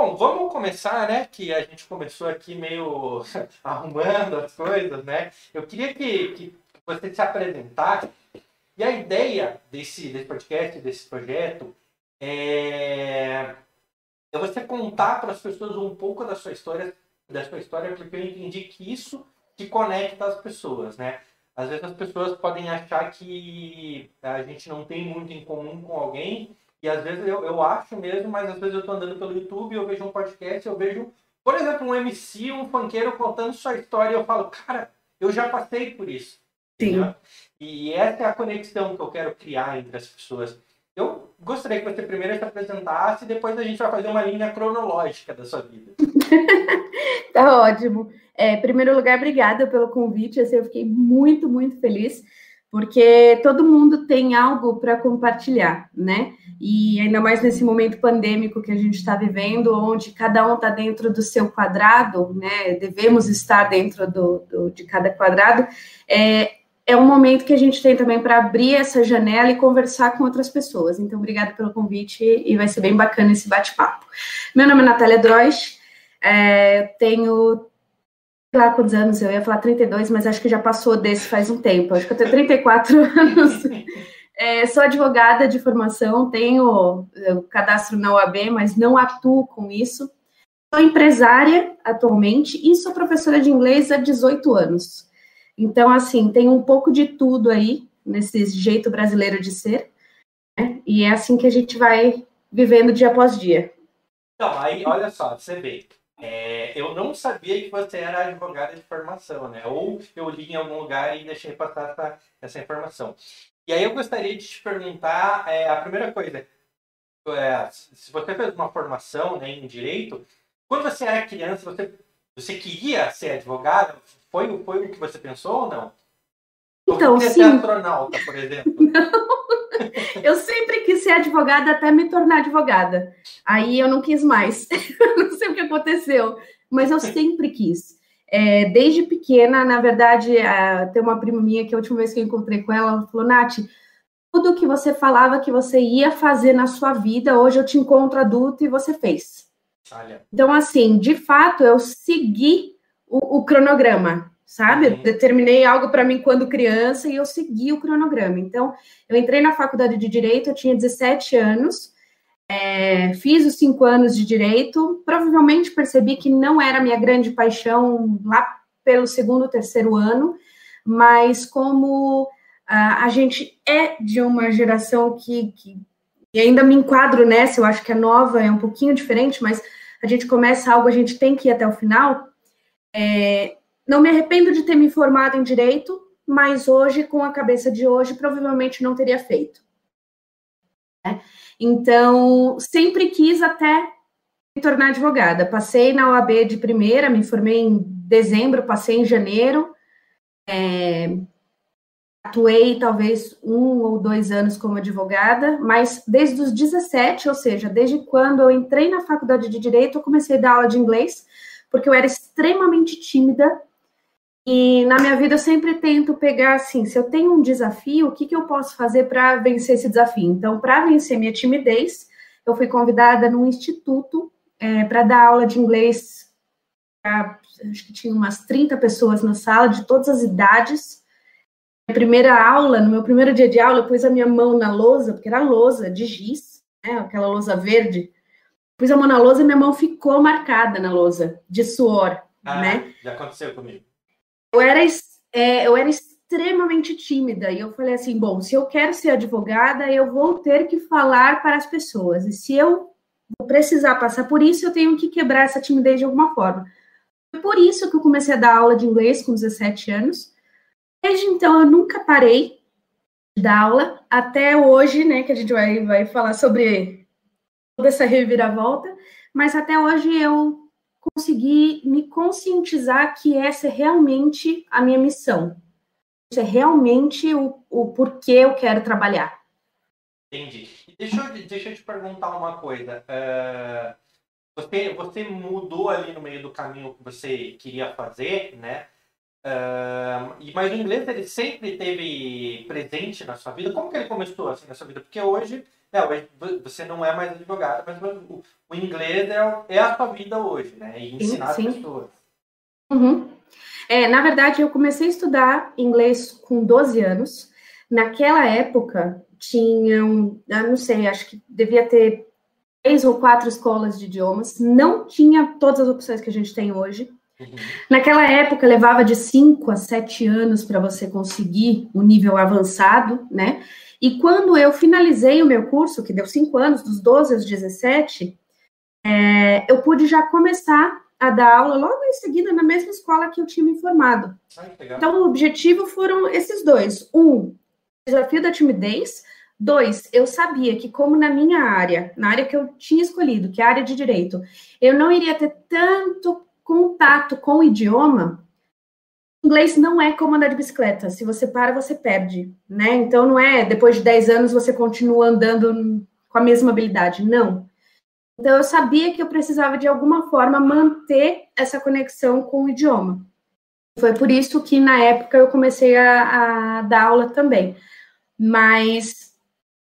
Bom, vamos começar, né? Que a gente começou aqui meio arrumando as coisas, né? Eu queria que, que você se apresentasse. E a ideia desse, desse podcast, desse projeto, é, é você contar para as pessoas um pouco da sua história, da sua história, porque eu entendi que isso te conecta às pessoas, né? Às vezes as pessoas podem achar que a gente não tem muito em comum com alguém e às vezes eu, eu acho mesmo, mas às vezes eu estou andando pelo YouTube, eu vejo um podcast, eu vejo, por exemplo, um MC, um funkeiro contando sua história e eu falo, cara, eu já passei por isso. Sim. E essa é a conexão que eu quero criar entre as pessoas. Eu gostaria que você primeiro se apresentasse e depois a gente vai fazer uma linha cronológica da sua vida. tá ótimo. É, em primeiro lugar, obrigada pelo convite. Assim, eu fiquei muito, muito feliz porque todo mundo tem algo para compartilhar, né? E ainda mais nesse momento pandêmico que a gente está vivendo, onde cada um está dentro do seu quadrado, né? Devemos estar dentro do, do de cada quadrado. É, é um momento que a gente tem também para abrir essa janela e conversar com outras pessoas. Então, obrigada pelo convite e vai ser bem bacana esse bate-papo. Meu nome é Natália Drois, é, tenho lá quantos anos, eu ia falar 32, mas acho que já passou desse faz um tempo. Acho que eu tenho 34 anos. É, sou advogada de formação, tenho o cadastro na OAB, mas não atuo com isso. Sou empresária atualmente e sou professora de inglês há 18 anos. Então, assim, tem um pouco de tudo aí nesse jeito brasileiro de ser. Né? E é assim que a gente vai vivendo dia após dia. Então, aí, olha só, você vê. É, eu não sabia que você era advogada de formação, né? Ou eu li em algum lugar e deixei passar essa, essa informação. E aí eu gostaria de te perguntar, é, a primeira coisa, é, se você fez uma formação né, em direito, quando você era criança, você, você queria ser advogada? Foi, foi o que você pensou ou não? Então, ou sim. ser astronauta, por exemplo? Não. Eu sempre ser advogada até me tornar advogada. Aí eu não quis mais. não sei o que aconteceu, mas eu sempre quis. É, desde pequena, na verdade, tem uma prima minha que a última vez que eu encontrei com ela, ela falou: Nath, tudo que você falava que você ia fazer na sua vida, hoje eu te encontro adulto e você fez. Olha. Então, assim, de fato, eu segui o, o cronograma sabe? Eu determinei algo para mim quando criança e eu segui o cronograma. Então, eu entrei na faculdade de Direito, eu tinha 17 anos, é, fiz os cinco anos de Direito, provavelmente percebi que não era minha grande paixão lá pelo segundo, terceiro ano, mas como a, a gente é de uma geração que, que e ainda me enquadro nessa, eu acho que a nova é um pouquinho diferente, mas a gente começa algo, a gente tem que ir até o final. É, não me arrependo de ter me formado em direito, mas hoje, com a cabeça de hoje, provavelmente não teria feito. Né? Então, sempre quis até me tornar advogada. Passei na OAB de primeira, me formei em dezembro, passei em janeiro. É, atuei talvez um ou dois anos como advogada, mas desde os 17, ou seja, desde quando eu entrei na faculdade de Direito, eu comecei a dar aula de inglês, porque eu era extremamente tímida e na minha vida eu sempre tento pegar assim, se eu tenho um desafio, o que, que eu posso fazer para vencer esse desafio? Então, para vencer minha timidez, eu fui convidada num instituto é, para dar aula de inglês. Pra, acho que tinha umas 30 pessoas na sala, de todas as idades. Minha primeira aula, no meu primeiro dia de aula, eu pus a minha mão na lousa, porque era lousa de giz, né, aquela lousa verde. Pus a mão na lousa e minha mão ficou marcada na lousa, de suor. Ah, né? Já aconteceu comigo eu era, é, eu era extremamente tímida e eu falei assim: bom, se eu quero ser advogada, eu vou ter que falar para as pessoas, e se eu precisar passar por isso, eu tenho que quebrar essa timidez de alguma forma. Foi por isso que eu comecei a dar aula de inglês com 17 anos. Desde então, eu nunca parei de dar aula, até hoje, né, que a gente vai, vai falar sobre toda essa reviravolta, mas até hoje eu conseguir me conscientizar que essa é realmente a minha missão. Isso é realmente o, o porquê eu quero trabalhar. Entendi. Deixa eu, deixa eu te perguntar uma coisa. Uh, você, você mudou ali no meio do caminho que você queria fazer, né? Uh, mas o inglês ele sempre teve presente na sua vida. Como que ele começou assim na sua vida? Porque hoje É, você não é mais advogado, mas o, o inglês é, é, a sua vida hoje, né? E ensinar sim, sim. as pessoas. Uhum. É, na verdade, eu comecei a estudar inglês com 12 anos. Naquela época, tinham, eu não sei, acho que devia ter três ou quatro escolas de idiomas. Não tinha todas as opções que a gente tem hoje. Uhum. Naquela época, levava de 5 a 7 anos para você conseguir o um nível avançado, né? E quando eu finalizei o meu curso, que deu 5 anos, dos 12 aos 17, é, eu pude já começar a dar aula logo em seguida na mesma escola que eu tinha me formado. então, o objetivo foram esses dois. Um, desafio da timidez. Dois, eu sabia que, como na minha área, na área que eu tinha escolhido, que é a área de direito, eu não iria ter tanto contato com o idioma, inglês não é como andar de bicicleta. Se você para, você perde, né? Então não é depois de 10 anos você continua andando com a mesma habilidade. Não. Então eu sabia que eu precisava de alguma forma manter essa conexão com o idioma. Foi por isso que na época eu comecei a, a dar aula também. Mas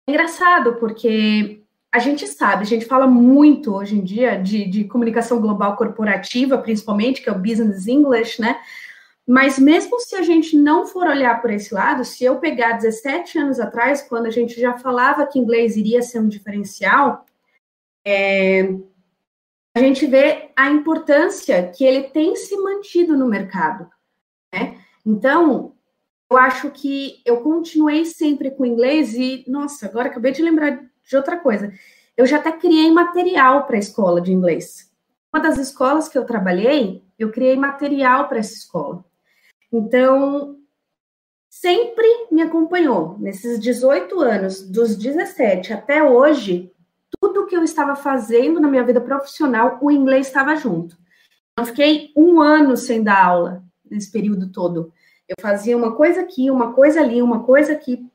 é engraçado, porque a gente sabe, a gente fala muito hoje em dia de, de comunicação global corporativa, principalmente, que é o business English, né? Mas mesmo se a gente não for olhar por esse lado, se eu pegar 17 anos atrás, quando a gente já falava que inglês iria ser um diferencial, é, a gente vê a importância que ele tem se mantido no mercado. Né? Então, eu acho que eu continuei sempre com inglês e, nossa, agora acabei de lembrar de outra coisa. Eu já até criei material para a escola de inglês. Uma das escolas que eu trabalhei, eu criei material para essa escola. Então, sempre me acompanhou. Nesses 18 anos, dos 17 até hoje, tudo que eu estava fazendo na minha vida profissional, o inglês estava junto. Eu fiquei um ano sem dar aula nesse período todo. Eu fazia uma coisa aqui, uma coisa ali, uma coisa aqui,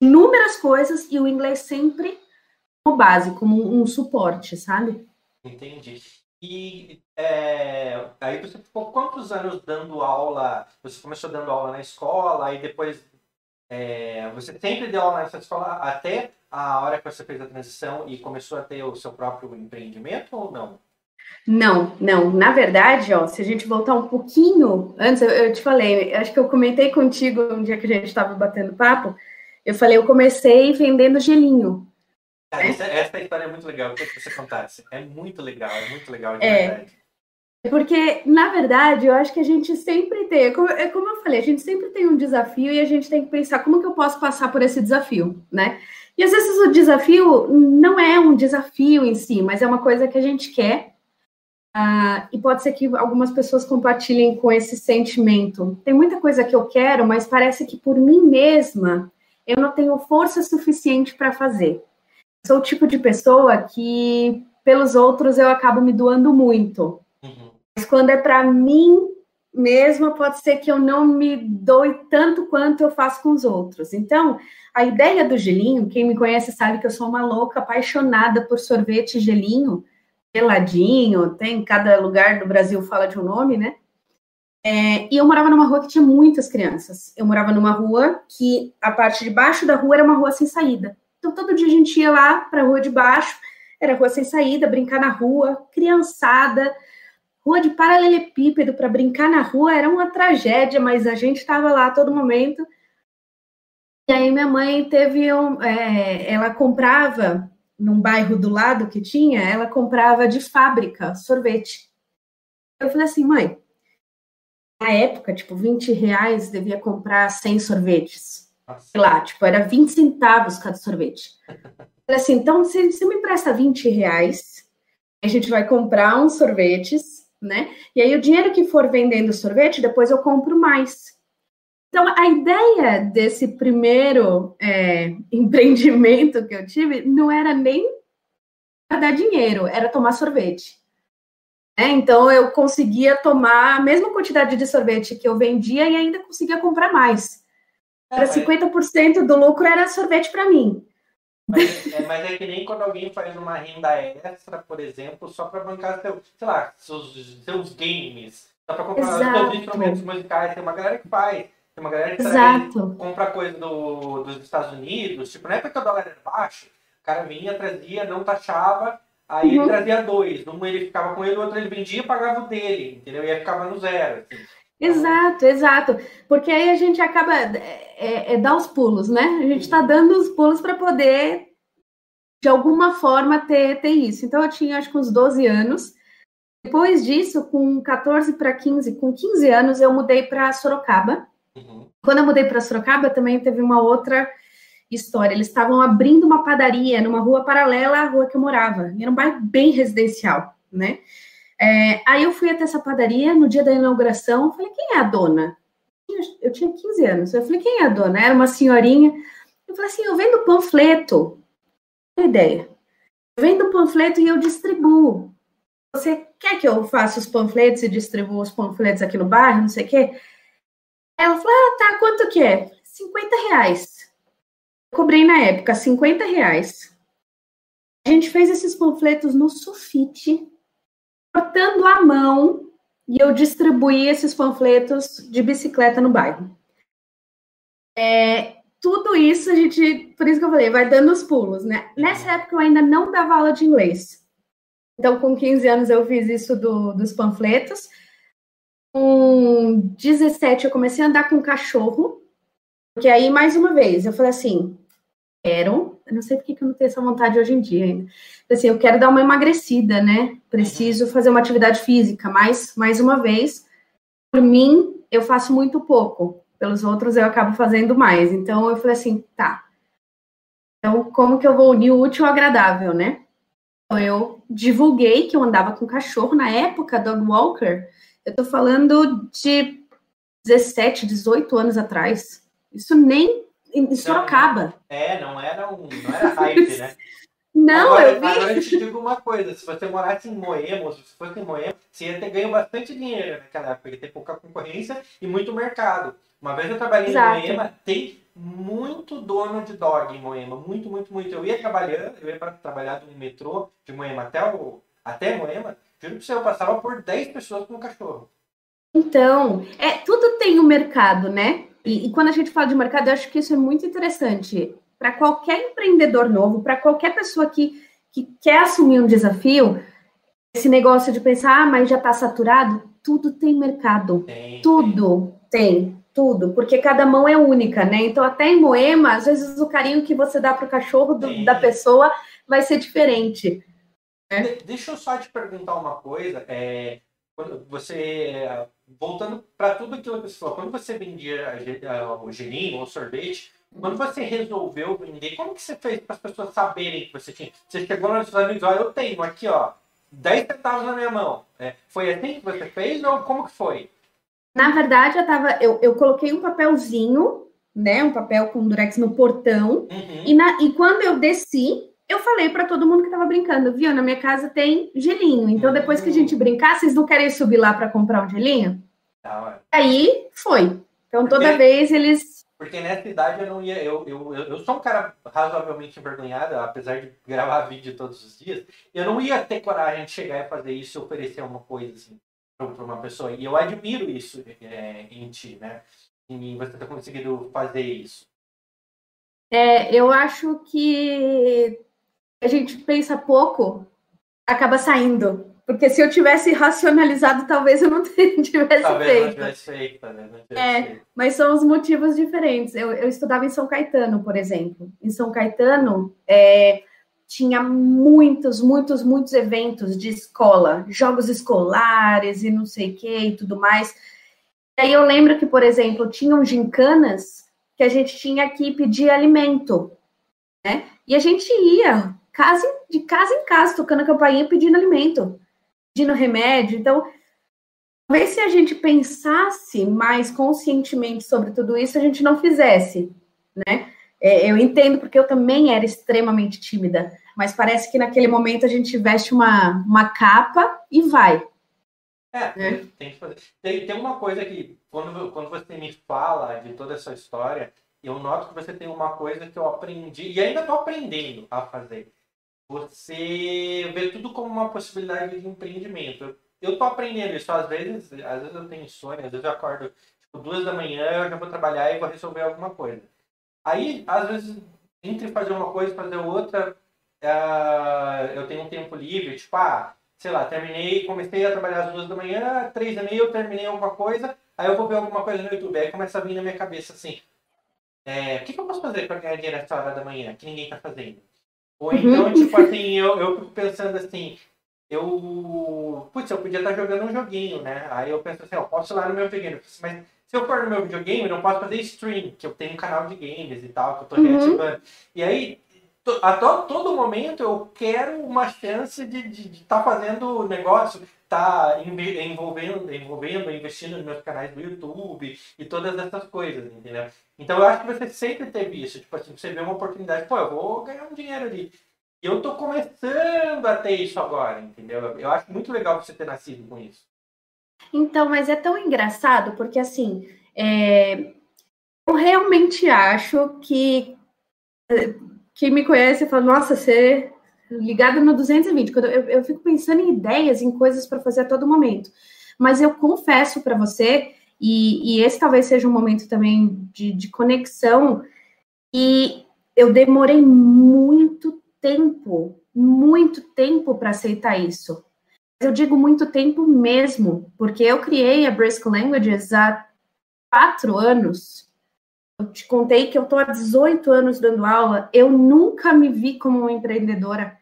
inúmeras coisas e o inglês sempre como base, como um suporte, sabe? Entendi. E é, aí você ficou quantos anos dando aula? Você começou dando aula na escola, aí depois é, você sempre deu aula nessa escola até a hora que você fez a transição e começou a ter o seu próprio empreendimento ou não? Não, não. Na verdade, ó, se a gente voltar um pouquinho antes, eu, eu te falei, acho que eu comentei contigo um dia que a gente estava batendo papo. Eu falei, eu comecei vendendo gelinho. Cara, essa, essa, história é muito legal. Eu queria que você contasse. É muito legal, é muito legal de é, verdade. Porque, na verdade, eu acho que a gente sempre tem, como, é como eu falei, a gente sempre tem um desafio e a gente tem que pensar como que eu posso passar por esse desafio, né? E às vezes o desafio não é um desafio em si, mas é uma coisa que a gente quer. Uh, e pode ser que algumas pessoas compartilhem com esse sentimento. Tem muita coisa que eu quero, mas parece que por mim mesma eu não tenho força suficiente para fazer. Sou o tipo de pessoa que, pelos outros, eu acabo me doando muito. Uhum. Mas quando é para mim mesma, pode ser que eu não me doe tanto quanto eu faço com os outros. Então, a ideia do gelinho, quem me conhece sabe que eu sou uma louca apaixonada por sorvete gelinho, geladinho, tem cada lugar do Brasil fala de um nome, né? É, e eu morava numa rua que tinha muitas crianças. Eu morava numa rua que a parte de baixo da rua era uma rua sem saída. Então todo dia a gente ia lá para a rua de baixo, era rua sem saída, brincar na rua, criançada, rua de paralelepípedo para brincar na rua era uma tragédia, mas a gente estava lá a todo momento. E aí minha mãe teve um, é, ela comprava num bairro do lado que tinha, ela comprava de fábrica sorvete. Eu falei assim, mãe, época, tipo, 20 reais devia comprar 100 sorvetes. Nossa. Sei lá, tipo, era 20 centavos cada sorvete. Falei assim, então você, você me empresta 20 reais, a gente vai comprar uns sorvetes né? E aí o dinheiro que for vendendo sorvete, depois eu compro mais. Então, a ideia desse primeiro é, empreendimento que eu tive não era nem dar dinheiro, era tomar sorvete. É, então, eu conseguia tomar a mesma quantidade de sorvete que eu vendia e ainda conseguia comprar mais. Era 50% do lucro era sorvete para mim. Mas é, mas é que nem quando alguém faz uma renda extra, por exemplo, só para bancar seu, sei lá, seus, seus games, só para comprar Exato. seus instrumentos musicais. Tem uma galera que faz, tem uma galera que traz, compra coisa do, dos Estados Unidos, tipo, não é porque o dólar é baixo, cara vinha, trazia, não taxava, aí uhum. trazia dois. Um ele ficava com ele, o outro ele vendia e pagava o dele, entendeu? E aí ficava no zero. Assim. Exato, exato. Porque aí a gente acaba. É, é, é dar os pulos, né? A gente está dando os pulos para poder, de alguma forma, ter, ter isso. Então, eu tinha acho que uns 12 anos. Depois disso, com 14 para 15, com 15 anos, eu mudei para Sorocaba. Uhum. Quando eu mudei para Sorocaba, também teve uma outra história. Eles estavam abrindo uma padaria numa rua paralela à rua que eu morava. Era um bairro bem residencial, né? É, aí eu fui até essa padaria no dia da inauguração. Falei, quem é a dona? Eu tinha 15 anos. Eu falei, quem é a dona? Era uma senhorinha. Eu falei assim, eu vendo panfleto. Uma ideia. Eu vendo panfleto e eu distribuo. Você quer que eu faça os panfletos e distribua os panfletos aqui no bairro, não sei o quê? Ela falou, ah, tá, quanto que é? 50 reais. Cobrei na época 50 reais. A gente fez esses panfletos no sulfite, cortando a mão, e eu distribuí esses panfletos de bicicleta no bairro. É, tudo isso a gente, por isso que eu falei, vai dando os pulos, né? Nessa época eu ainda não dava aula de inglês. Então, com 15 anos, eu fiz isso do, dos panfletos. Com 17, eu comecei a andar com cachorro. Porque aí, mais uma vez, eu falei assim: quero, eu não sei porque que eu não tenho essa vontade hoje em dia ainda. Assim, eu quero dar uma emagrecida, né? Preciso fazer uma atividade física, mas, mais uma vez, por mim, eu faço muito pouco. Pelos outros, eu acabo fazendo mais. Então, eu falei assim: tá. Então, como que eu vou unir o útil ao agradável, né? Então, eu divulguei que eu andava com cachorro na época, dog walker. Eu tô falando de 17, 18 anos atrás. Isso nem em Sorocaba. É, não era um, não era hype, né? Não, agora, eu vi. Agora eu te digo uma coisa: se você morasse em Moema, se fosse em Moema, você ia ter ganho bastante dinheiro naquela época, ia ter pouca concorrência e muito mercado. Uma vez eu trabalhei Exato. em Moema, tem muito dono de dog em Moema, muito, muito, muito. Eu ia trabalhando, eu ia para trabalhar no metrô de Moema até, o, até Moema, juro que você, eu passava por 10 pessoas com um cachorro. Então, é, tudo tem um mercado, né? E, e quando a gente fala de mercado, eu acho que isso é muito interessante. Para qualquer empreendedor novo, para qualquer pessoa que, que quer assumir um desafio, esse negócio de pensar, ah, mas já está saturado, tudo tem mercado. Tem, tudo tem. tem tudo, porque cada mão é única, né? Então, até em Moema, às vezes o carinho que você dá para o cachorro do, da pessoa vai ser diferente. Né? Deixa eu só te perguntar uma coisa. É, você, voltando para tudo aquilo que você falou, quando você vendia o gelinho ou sorvete, quando você resolveu vender, como que você fez para as pessoas saberem que você tinha? Você chegou nos seus amigos, ó, eu tenho aqui, ó, 10 centavos na minha mão. É, foi assim que você fez ou como que foi? Na verdade, eu, tava, eu, eu coloquei um papelzinho, né? Um papel com durex no portão. Uhum. E, na, e quando eu desci, eu falei para todo mundo que tava brincando, viu? Na minha casa tem gelinho. Então, depois que a gente brincar, vocês não querem subir lá para comprar um gelinho? Tá, Aí foi. Então, toda porque, vez eles. Porque nessa idade eu não ia. Eu, eu, eu sou um cara razoavelmente envergonhado, apesar de gravar vídeo todos os dias. Eu não ia ter coragem de chegar e fazer isso e oferecer uma coisa assim para uma pessoa. E eu admiro isso é, em ti, né? Em você ter conseguido fazer isso. É, eu acho que a gente pensa pouco, acaba saindo. Porque se eu tivesse racionalizado, talvez eu não tivesse talvez feito. Não tivesse feito? Não tivesse é, feito. mas são os motivos diferentes. Eu, eu estudava em São Caetano, por exemplo. Em São Caetano, é, tinha muitos, muitos, muitos eventos de escola, jogos escolares e não sei o que e tudo mais. E aí eu lembro que, por exemplo, tinham gincanas que a gente tinha que pedir alimento, né? E a gente ia casa, de casa em casa, tocando a campainha, pedindo alimento, pedindo remédio. Então, talvez se a gente pensasse mais conscientemente sobre tudo isso, a gente não fizesse, né? É, eu entendo porque eu também era extremamente tímida, mas parece que naquele momento a gente veste uma, uma capa e vai. É, né? tem, que fazer. Tem, tem uma coisa que, quando, quando você me fala de toda essa história, eu noto que você tem uma coisa que eu aprendi, e ainda estou aprendendo a fazer. Você vê tudo como uma possibilidade de empreendimento. Eu estou aprendendo isso, às vezes, às vezes eu tenho insônia, às vezes eu acordo tipo, duas da manhã, eu já vou trabalhar e vou resolver alguma coisa. Aí, às vezes, entre fazer uma coisa e fazer outra, uh, eu tenho um tempo livre, tipo, ah, sei lá, terminei, comecei a trabalhar às duas da manhã, três e meia eu terminei alguma coisa, aí eu vou ver alguma coisa no YouTube, aí começa a vir na minha cabeça assim, é, o que, que eu posso fazer para ganhar dinheiro nessa hora da manhã, que ninguém tá fazendo? Ou uhum. então, tipo assim, eu, eu fico pensando assim, eu. Putz, eu podia estar jogando um joguinho, né? Aí eu penso assim, ó, posso ir lá no meu videogame. Mas se eu for no meu videogame, eu não posso fazer stream, que eu tenho um canal de games e tal, que eu tô uhum. reativando. E aí, a todo momento eu quero uma chance de estar de, de tá fazendo negócio, tá envolvendo, envolvendo, investindo nos meus canais do YouTube e todas essas coisas, entendeu? Então eu acho que você sempre teve isso, tipo assim, você vê uma oportunidade, pô, eu vou ganhar um dinheiro ali. E eu tô começando a ter isso agora, entendeu? Eu acho muito legal você ter nascido com isso. Então, mas é tão engraçado, porque assim, é... eu realmente acho que quem me conhece fala, nossa, você é ligada no 220. Quando eu, eu fico pensando em ideias, em coisas para fazer a todo momento. Mas eu confesso para você, e, e, esse talvez seja um momento também de, de conexão, e eu demorei muito tempo, muito tempo para aceitar isso. Eu digo muito tempo mesmo, porque eu criei a Brisk Languages há quatro anos. Eu te contei que eu estou há 18 anos dando aula. Eu nunca me vi como uma empreendedora,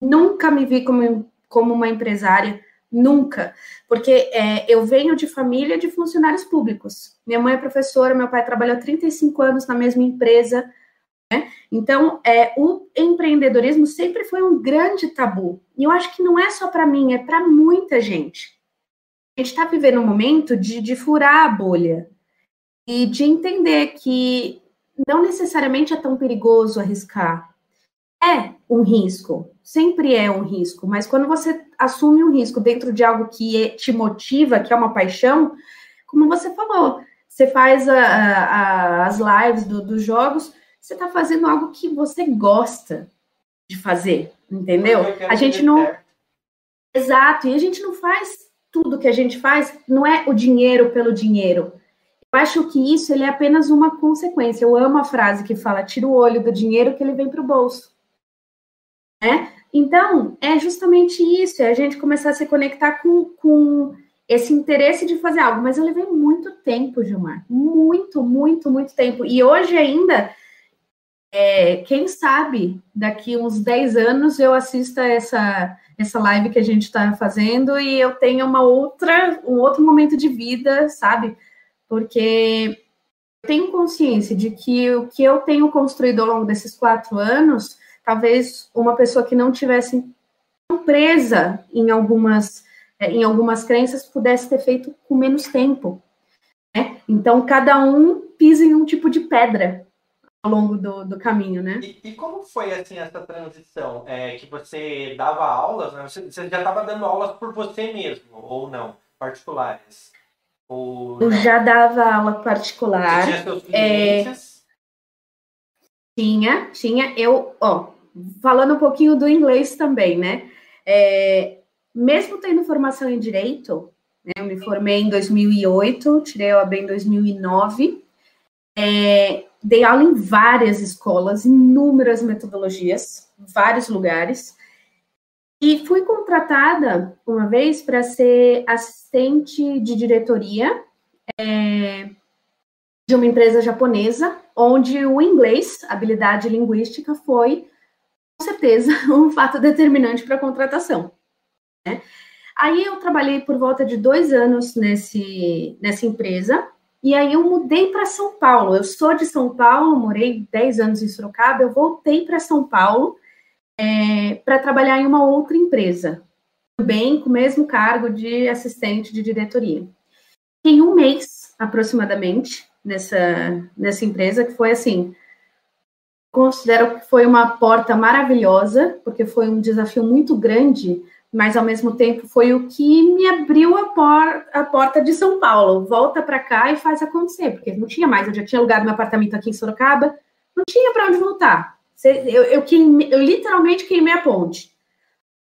nunca me vi como, como uma empresária, nunca. Porque é, eu venho de família de funcionários públicos. Minha mãe é professora, meu pai trabalhou 35 anos na mesma empresa. Né? Então, é, o empreendedorismo sempre foi um grande tabu. E eu acho que não é só para mim, é para muita gente. A gente está vivendo um momento de, de furar a bolha e de entender que não necessariamente é tão perigoso arriscar. É um risco, sempre é um risco, mas quando você assume um risco dentro de algo que te motiva, que é uma paixão, como você falou, você faz a, a, as lives do, dos jogos você está fazendo algo que você gosta de fazer, entendeu? A gente não. Exato, e a gente não faz tudo que a gente faz, não é o dinheiro pelo dinheiro. Eu acho que isso ele é apenas uma consequência. Eu amo a frase que fala: tira o olho do dinheiro que ele vem para o bolso. Né? Então, é justamente isso, é a gente começar a se conectar com, com esse interesse de fazer algo. Mas eu levei muito tempo, Gilmar. Muito, muito, muito tempo. E hoje ainda é, quem sabe daqui uns 10 anos eu assista essa, essa live que a gente está fazendo e eu tenha uma outra, um outro momento de vida, sabe? Porque eu tenho consciência de que o que eu tenho construído ao longo desses quatro anos, talvez uma pessoa que não tivesse presa em algumas, é, em algumas crenças pudesse ter feito com menos tempo. Né? Então, cada um pisa em um tipo de pedra, ao longo do, do caminho, né? E, e, como foi assim essa transição? É, que você dava aulas, né? Você, você já estava dando aulas por você mesmo, ou não? Particulares? Ou Eu já dava aula particular. Você tinha seus É... Tinha, tinha. Eu, ó, falando um pouquinho do inglês também, né? É, mesmo tendo formação em direito, né, eu me formei em 2008, tirei a OAB em 2009. É, dei aula em várias escolas, inúmeras metodologias, vários lugares. E fui contratada uma vez para ser assistente de diretoria é, de uma empresa japonesa, onde o inglês, habilidade linguística, foi, com certeza, um fato determinante para a contratação. Né? Aí eu trabalhei por volta de dois anos nesse, nessa empresa, e aí eu mudei para São Paulo. Eu sou de São Paulo, morei 10 anos em Sorocaba, eu voltei para São Paulo é, para trabalhar em uma outra empresa, também com o mesmo cargo de assistente de diretoria. Em um mês, aproximadamente, nessa, nessa empresa, que foi assim, considero que foi uma porta maravilhosa, porque foi um desafio muito grande mas ao mesmo tempo foi o que me abriu a, por, a porta de São Paulo. Volta para cá e faz acontecer, porque não tinha mais. Eu já tinha alugado meu apartamento aqui em Sorocaba, não tinha para onde voltar. Eu, eu, eu, literalmente queimei a ponte.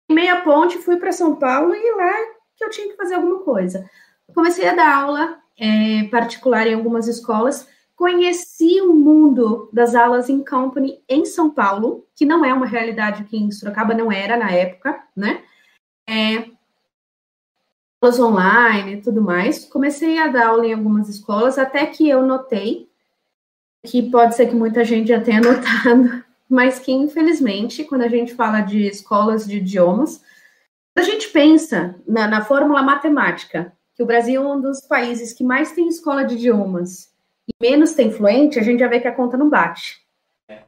Queimei a ponte, fui para São Paulo e lá que eu tinha que fazer alguma coisa. Comecei a dar aula é, particular em algumas escolas conheci o mundo das aulas em company em São Paulo, que não é uma realidade que em Sorocaba não era na época, né? É, aulas online e tudo mais. Comecei a dar aula em algumas escolas, até que eu notei, que pode ser que muita gente já tenha notado, mas que infelizmente, quando a gente fala de escolas de idiomas, a gente pensa na, na fórmula matemática, que o Brasil é um dos países que mais tem escola de idiomas e menos tem fluente, a gente já vê que a conta não bate. É.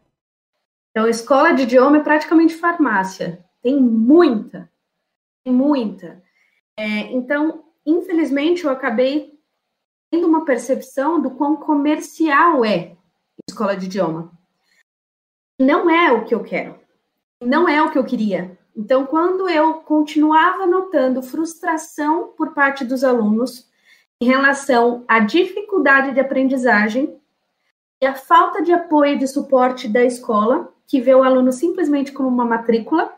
Então, escola de idioma é praticamente farmácia. Tem muita, tem muita. É, então, infelizmente, eu acabei tendo uma percepção do quão comercial é escola de idioma. Não é o que eu quero. Não é o que eu queria. Então, quando eu continuava notando frustração por parte dos alunos em relação à dificuldade de aprendizagem e a falta de apoio e de suporte da escola, que vê o aluno simplesmente como uma matrícula,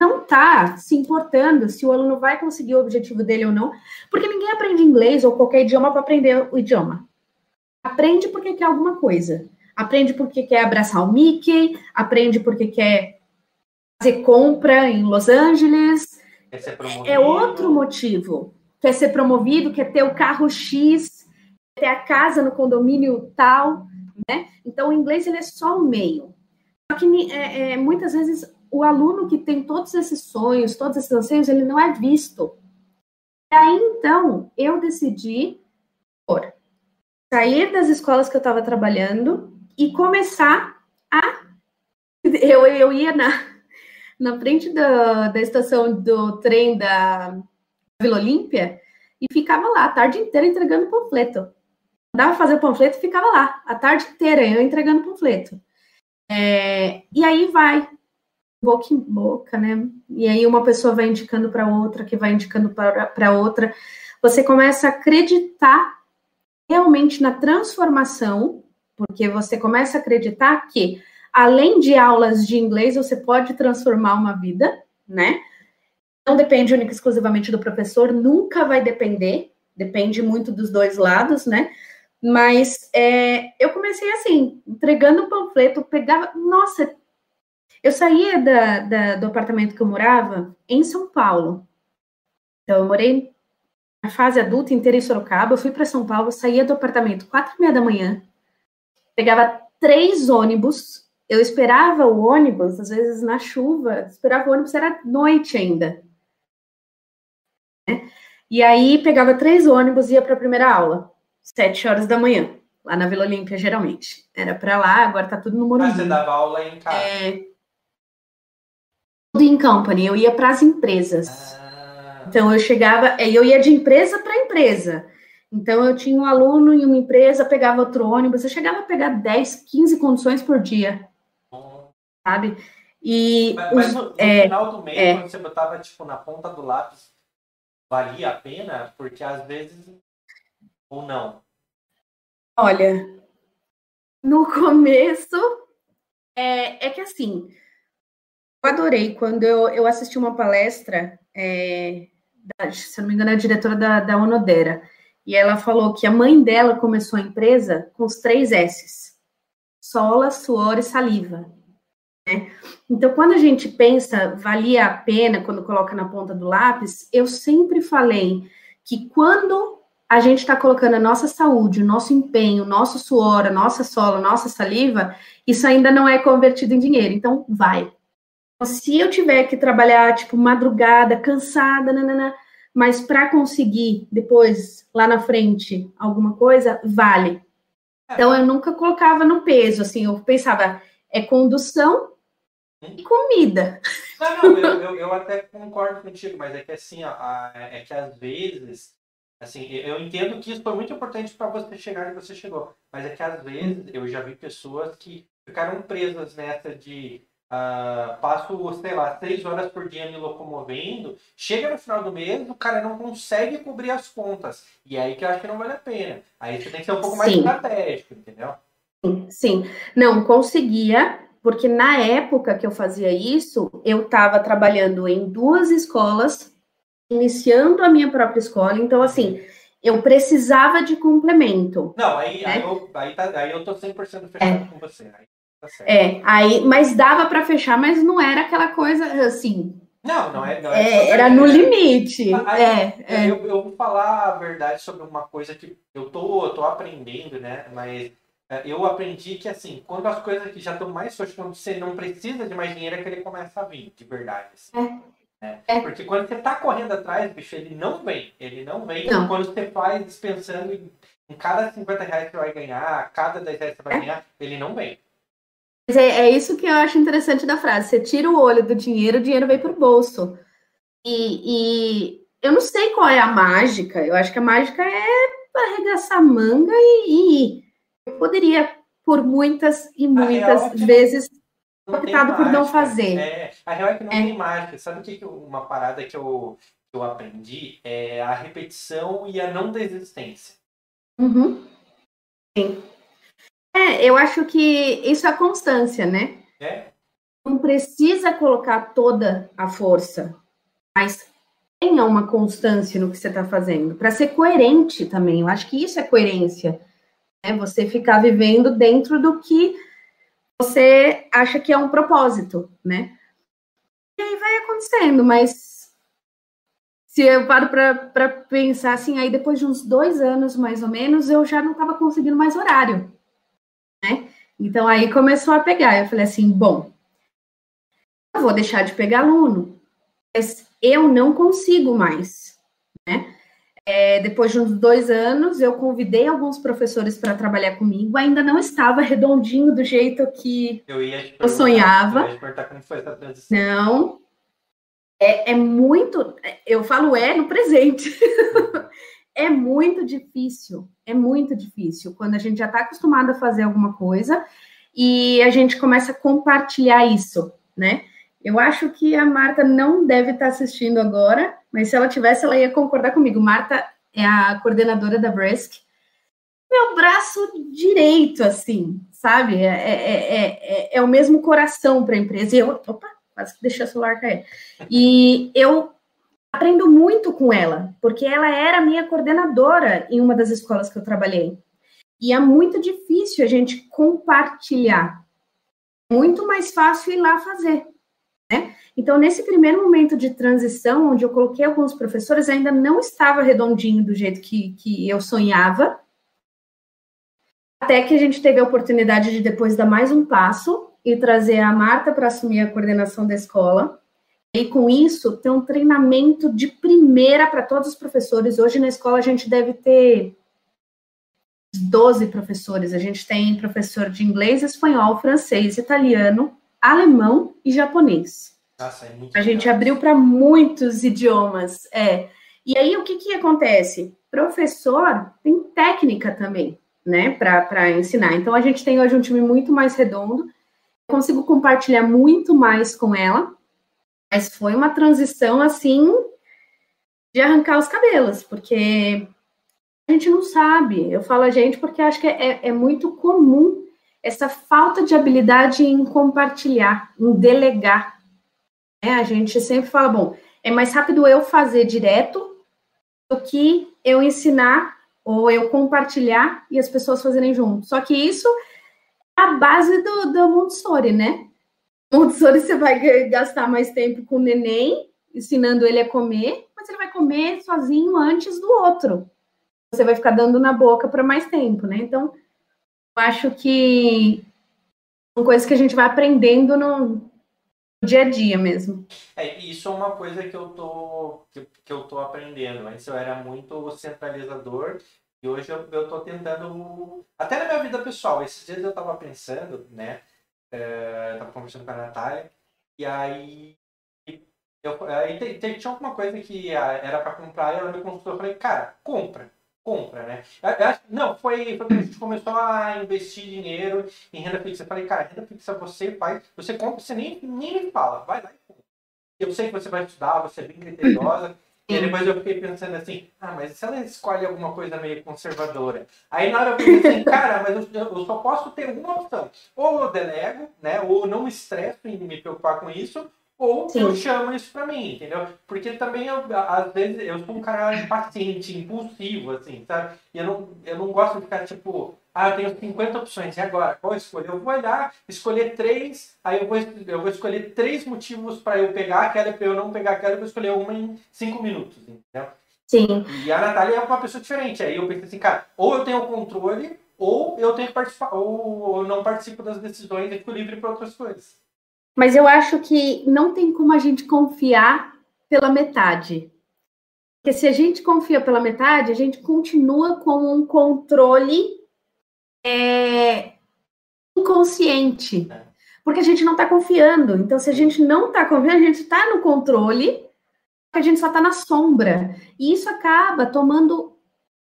não está se importando se o aluno vai conseguir o objetivo dele ou não, porque ninguém aprende inglês ou qualquer idioma para aprender o idioma. Aprende porque quer alguma coisa. Aprende porque quer abraçar o Mickey, aprende porque quer fazer compra em Los Angeles. É outro motivo. Quer ser promovido, quer ter o carro X, quer ter a casa no condomínio tal, né? Então, o inglês ele é só o meio. Só que é, é, muitas vezes o aluno que tem todos esses sonhos, todos esses anseios, ele não é visto. E aí, então, eu decidi por sair das escolas que eu estava trabalhando e começar a. Eu, eu ia na, na frente da, da estação do trem da Vila Olímpia e ficava lá a tarde inteira entregando panfleto. Dava fazer panfleto e ficava lá a tarde inteira eu entregando panfleto. É, e aí vai, boca em boca, né? E aí uma pessoa vai indicando para outra, que vai indicando para outra. Você começa a acreditar realmente na transformação, porque você começa a acreditar que além de aulas de inglês, você pode transformar uma vida, né? Não depende única e exclusivamente do professor, nunca vai depender, depende muito dos dois lados, né? Mas é, eu comecei assim, entregando o panfleto, pegava. Nossa, eu saía da, da, do apartamento que eu morava em São Paulo. Então, eu morei a fase adulta inteira em Sorocaba. Eu fui para São Paulo, saía do apartamento quatro e meia da manhã, pegava três ônibus eu esperava o ônibus, às vezes na chuva, esperava o ônibus, era noite ainda. Né? E aí pegava três ônibus e ia para a primeira aula, sete horas da manhã, lá na Vila Olímpia, geralmente. Era para lá, agora tá tudo no Morumbi. Mas você dava aula em casa? É... Tudo em company, eu ia para as empresas. Ah. Então eu chegava, eu ia de empresa para empresa. Então eu tinha um aluno em uma empresa, pegava outro ônibus, eu chegava a pegar 10, 15 condições por dia sabe? E mas, mas no, no é, final do mês, é, quando você botava tipo na ponta do lápis, valia a pena? Porque às vezes ou não. Olha, no começo é, é que assim, eu adorei quando eu, eu assisti uma palestra, é, da, se não me engano, a diretora da, da Onodera, e ela falou que a mãe dela começou a empresa com os três S's: sola, suor e saliva. Né? Então, quando a gente pensa, valia a pena quando coloca na ponta do lápis, eu sempre falei que quando a gente está colocando a nossa saúde, o nosso empenho, o nosso suor, a nossa sola, a nossa saliva, isso ainda não é convertido em dinheiro. Então, vai. Se eu tiver que trabalhar, tipo, madrugada, cansada, nanana, mas para conseguir depois, lá na frente, alguma coisa, vale. Então, eu nunca colocava no peso, assim, eu pensava, é condução e comida. Não, não, eu, eu, eu, até concordo contigo, mas é que assim, ó, é que às vezes, assim, eu entendo que isso foi muito importante para você chegar onde você chegou, mas é que às vezes eu já vi pessoas que ficaram presas nessa de uh, passo, sei lá, três horas por dia me locomovendo, chega no final do mês, o cara não consegue cobrir as contas. E é aí que eu acho que não vale a pena. Aí você tem que ser um pouco mais Sim. estratégico, entendeu? Sim, não conseguia, porque na época que eu fazia isso, eu estava trabalhando em duas escolas, iniciando a minha própria escola. Então, assim, eu precisava de complemento. Não, aí, né? aí, eu, aí, tá, aí eu tô 100% fechado é. com você. Aí tá é, aí, mas dava para fechar, mas não era aquela coisa assim. Não, não é. Não é, é era no limite. Aí, é, é. Eu, eu, vou falar a verdade sobre uma coisa que eu tô, eu tô aprendendo, né? Mas eu aprendi que, assim, quando as coisas que já estão mais fortes, quando você não precisa de mais dinheiro, é que ele começa a vir, de verdade. Assim. É. É. Porque quando você tá correndo atrás, bicho, ele não vem. Ele não vem. Não. Quando você faz pensando em, em, cada 50 reais que você vai ganhar, cada 10 reais que você vai é. ganhar, ele não vem. Mas é, é, isso que eu acho interessante da frase. Você tira o olho do dinheiro, o dinheiro vem pro bolso. E, e eu não sei qual é a mágica. Eu acho que a mágica é arregaçar a manga e, e eu poderia, por muitas e muitas é vezes, optado por não fazer. É, a real é que não é. tem mágica. Sabe o que, que uma parada que eu, que eu aprendi? É a repetição e a não desistência. Uhum. Sim. É, eu acho que isso é constância, né? É. Não precisa colocar toda a força, mas tenha uma constância no que você está fazendo, para ser coerente também. Eu acho que isso é coerência. É você ficar vivendo dentro do que você acha que é um propósito, né? E aí vai acontecendo, mas se eu paro para pensar assim, aí depois de uns dois anos mais ou menos, eu já não estava conseguindo mais horário, né? Então aí começou a pegar. Eu falei assim, bom, eu vou deixar de pegar aluno, mas eu não consigo mais, né? É, depois de uns dois anos, eu convidei alguns professores para trabalhar comigo. Ainda não estava redondinho do jeito que eu, eu sonhava. Eu ia como foi essa transição. Não. É, é muito. Eu falo é no presente. é muito difícil. É muito difícil quando a gente já está acostumado a fazer alguma coisa e a gente começa a compartilhar isso, né? Eu acho que a Marta não deve estar assistindo agora, mas se ela tivesse, ela ia concordar comigo. Marta é a coordenadora da Brisk. Meu braço direito, assim, sabe? É, é, é, é o mesmo coração para a empresa. E eu, opa, quase que deixei o celular cair. E eu aprendo muito com ela, porque ela era minha coordenadora em uma das escolas que eu trabalhei. E é muito difícil a gente compartilhar. Muito mais fácil ir lá fazer. Né? Então, nesse primeiro momento de transição, onde eu coloquei alguns professores, ainda não estava redondinho do jeito que, que eu sonhava, até que a gente teve a oportunidade de depois dar mais um passo e trazer a Marta para assumir a coordenação da escola. E com isso, ter um treinamento de primeira para todos os professores. Hoje na escola a gente deve ter 12 professores. A gente tem professor de inglês, espanhol, francês, italiano, alemão e japonês. Nossa, é a gente abriu para muitos idiomas. É. E aí o que, que acontece? Professor tem técnica também, né, para ensinar. Então a gente tem hoje um time muito mais redondo. Eu consigo compartilhar muito mais com ela. Mas foi uma transição assim de arrancar os cabelos, porque a gente não sabe. Eu falo a gente porque acho que é, é muito comum essa falta de habilidade em compartilhar, em delegar. É, a gente sempre fala, bom, é mais rápido eu fazer direto do que eu ensinar ou eu compartilhar e as pessoas fazerem junto. Só que isso é a base do, do Montessori, né? Montessori você vai gastar mais tempo com o neném, ensinando ele a comer, mas ele vai comer sozinho antes do outro. Você vai ficar dando na boca para mais tempo, né? Então, acho que são coisas que a gente vai aprendendo no dia a dia mesmo. É, isso é uma coisa que eu tô que, que eu tô aprendendo. Antes eu era muito centralizador e hoje eu, eu tô tentando até na minha vida pessoal. Esses dias eu tava pensando, né? É, tava conversando com a Natália e aí eu, aí tinha alguma coisa que era para comprar e ela me consultou. Eu falei, cara, compra compra, né? Não, foi, foi quando a gente começou a investir dinheiro em renda fixa. Eu falei, cara, renda fixa você faz, você compra, você nem, nem me fala, vai lá e compra. Eu sei que você vai estudar, você é bem criteriosa. E depois eu fiquei pensando assim, ah, mas se ela escolhe alguma coisa meio conservadora? Aí na hora eu pensei assim, cara, mas eu, eu só posso ter uma opção. Ou eu delego, né? Ou não me estresso em me preocupar com isso, ou Sim. eu chamo isso pra mim, entendeu? Porque também, eu, às vezes, eu sou um cara impaciente, impulsivo, assim, sabe? E eu não, eu não gosto de ficar, tipo, ah, eu tenho 50 opções, e agora? Qual escolher? Eu vou olhar, escolher três, aí eu vou, eu vou escolher três motivos para eu pegar aquela, para eu não pegar aquela, eu vou escolher uma em cinco minutos, entendeu? Sim. E a Natália é uma pessoa diferente. Aí eu pensei assim, cara, ou eu tenho o controle, ou eu tenho que participar, ou eu não participo das decisões e fico livre para outras coisas. Mas eu acho que não tem como a gente confiar pela metade. Porque se a gente confia pela metade, a gente continua com um controle é, inconsciente. Porque a gente não está confiando. Então, se a gente não está confiando, a gente está no controle, a gente só está na sombra. E isso acaba tomando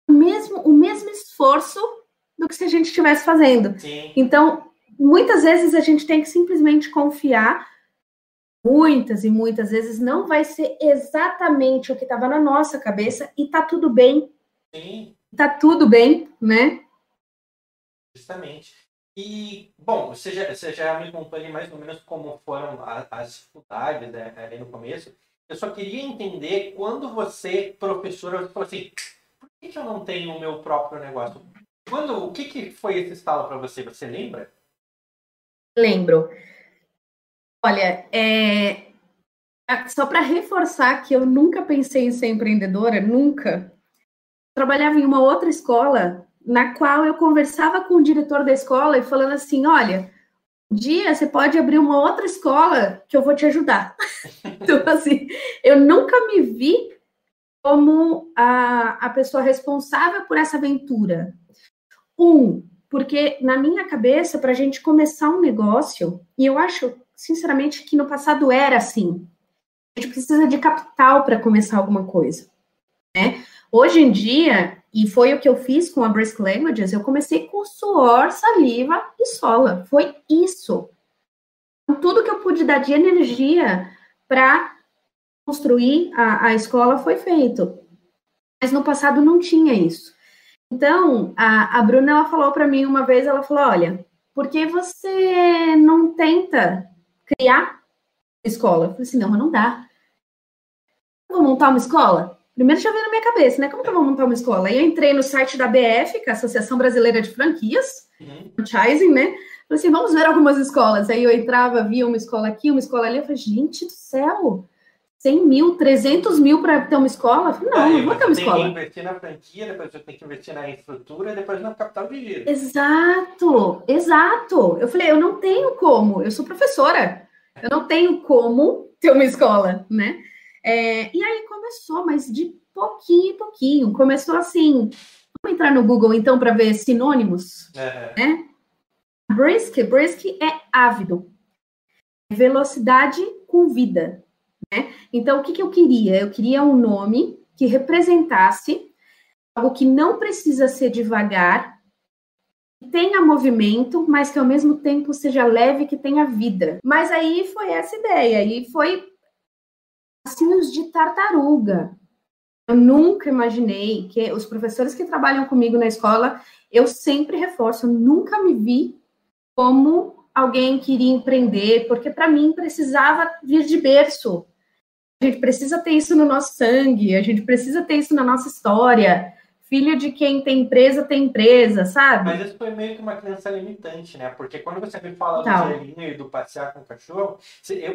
o mesmo, o mesmo esforço do que se a gente estivesse fazendo. Sim. Então, muitas vezes a gente tem que simplesmente confiar. Muitas e muitas vezes não vai ser exatamente o que estava na nossa cabeça e tá tudo bem. Sim. Tá tudo bem, né? Justamente. E, bom, você já, você já me contou mais ou menos como foram as, as dificuldades né, ali no começo. Eu só queria entender quando você, professora, falou assim: por que, que eu não tenho o meu próprio negócio? Quando, o que, que foi esse estalo para você? Você lembra? Lembro. Olha, é... só para reforçar que eu nunca pensei em ser empreendedora, nunca. Trabalhava em uma outra escola na qual eu conversava com o diretor da escola e falando assim: olha, um dia você pode abrir uma outra escola que eu vou te ajudar. então, assim, eu nunca me vi como a, a pessoa responsável por essa aventura. Um, porque na minha cabeça, para a gente começar um negócio, e eu acho, sinceramente, que no passado era assim, a gente precisa de capital para começar alguma coisa. Né? Hoje em dia, e foi o que eu fiz com a Brisk Languages, eu comecei com suor, saliva e sola. Foi isso. Tudo que eu pude dar de energia para construir a, a escola foi feito. Mas no passado não tinha isso. Então, a, a Bruna ela falou para mim uma vez, ela falou, olha, por que você não tenta criar escola? Eu falei assim, não, mas não dá. Eu vou montar uma escola? Primeiro já veio na minha cabeça, né? Como que eu vou montar uma escola? Aí eu entrei no site da BF, que é a Associação Brasileira de Franquias, uhum. franchising, né? Falei assim, vamos ver algumas escolas. Aí eu entrava, via uma escola aqui, uma escola ali. Eu falei, gente do céu, 100 mil, 300 mil para ter uma escola? Não, não vou ter uma escola. Tem que investir na franquia, depois você tem que investir na infraestrutura, depois no capital de giro. Exato, exato. Eu falei, eu não tenho como, eu sou professora, eu não tenho como ter uma escola, né? É, e aí começou, mas de pouquinho em pouquinho. Começou assim. Vamos entrar no Google então para ver sinônimos, é. né? Brisk, brisk é ávido. Velocidade com vida. Né? Então, o que, que eu queria? Eu queria um nome que representasse algo que não precisa ser devagar, que tenha movimento, mas que ao mesmo tempo seja leve, que tenha vida. Mas aí foi essa ideia, aí foi passinhos de tartaruga. Eu nunca imaginei que os professores que trabalham comigo na escola, eu sempre reforço, eu nunca me vi como alguém que iria empreender, porque para mim precisava vir de berço. A gente precisa ter isso no nosso sangue, a gente precisa ter isso na nossa história. Filho de quem tem empresa, tem empresa, sabe? Mas isso foi meio que uma crença limitante, né? Porque quando você me fala do gelinho e do passear com o cachorro,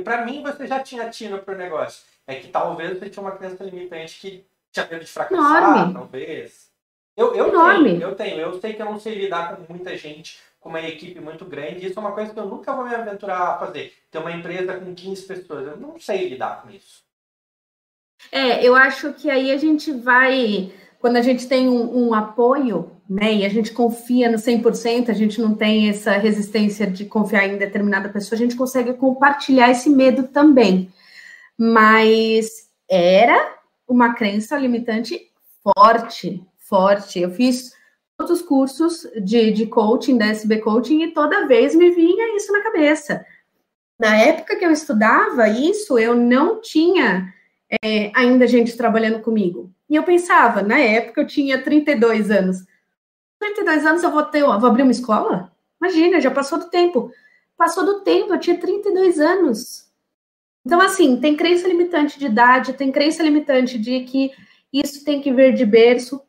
para mim você já tinha tino pro negócio. É que talvez você tinha uma crença limitante que tinha medo de fracassar, Enorme. talvez. Eu, eu Enorme. tenho, eu tenho. Eu sei que eu não sei lidar com muita gente, com uma equipe muito grande. Isso é uma coisa que eu nunca vou me aventurar a fazer. Ter uma empresa com 15 pessoas. Eu não sei lidar com isso. É, eu acho que aí a gente vai, quando a gente tem um, um apoio, né, e a gente confia no 100%, a gente não tem essa resistência de confiar em determinada pessoa, a gente consegue compartilhar esse medo também. Mas era uma crença limitante forte, forte. Eu fiz todos os cursos de, de coaching, da SB Coaching, e toda vez me vinha isso na cabeça. Na época que eu estudava isso, eu não tinha é, ainda gente trabalhando comigo. E eu pensava, na época eu tinha 32 anos. 32 anos eu vou ter, eu vou abrir uma escola? Imagina, já passou do tempo. Passou do tempo, eu tinha 32 anos. Então, assim, tem crença limitante de idade, tem crença limitante de que isso tem que vir de berço.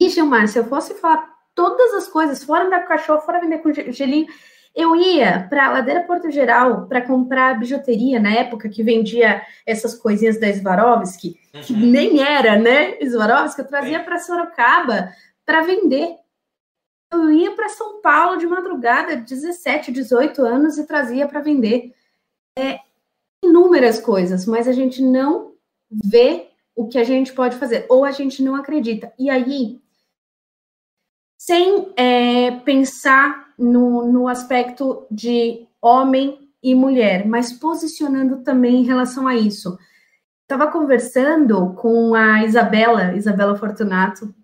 E, Gilmar, se eu fosse falar todas as coisas, fora com cachorro, fora vender com gelinho, eu ia para a Ladeira Porto Geral para comprar bijuteria na época que vendia essas coisinhas da Swarovski, uhum. que nem era, né? Swarovski, eu trazia para Sorocaba para vender. Eu ia para São Paulo de madrugada, 17, 18 anos, e trazia para vender. É, inúmeras coisas, mas a gente não vê o que a gente pode fazer, ou a gente não acredita. E aí, sem é, pensar no, no aspecto de homem e mulher, mas posicionando também em relação a isso. Estava conversando com a Isabela, Isabela Fortunato,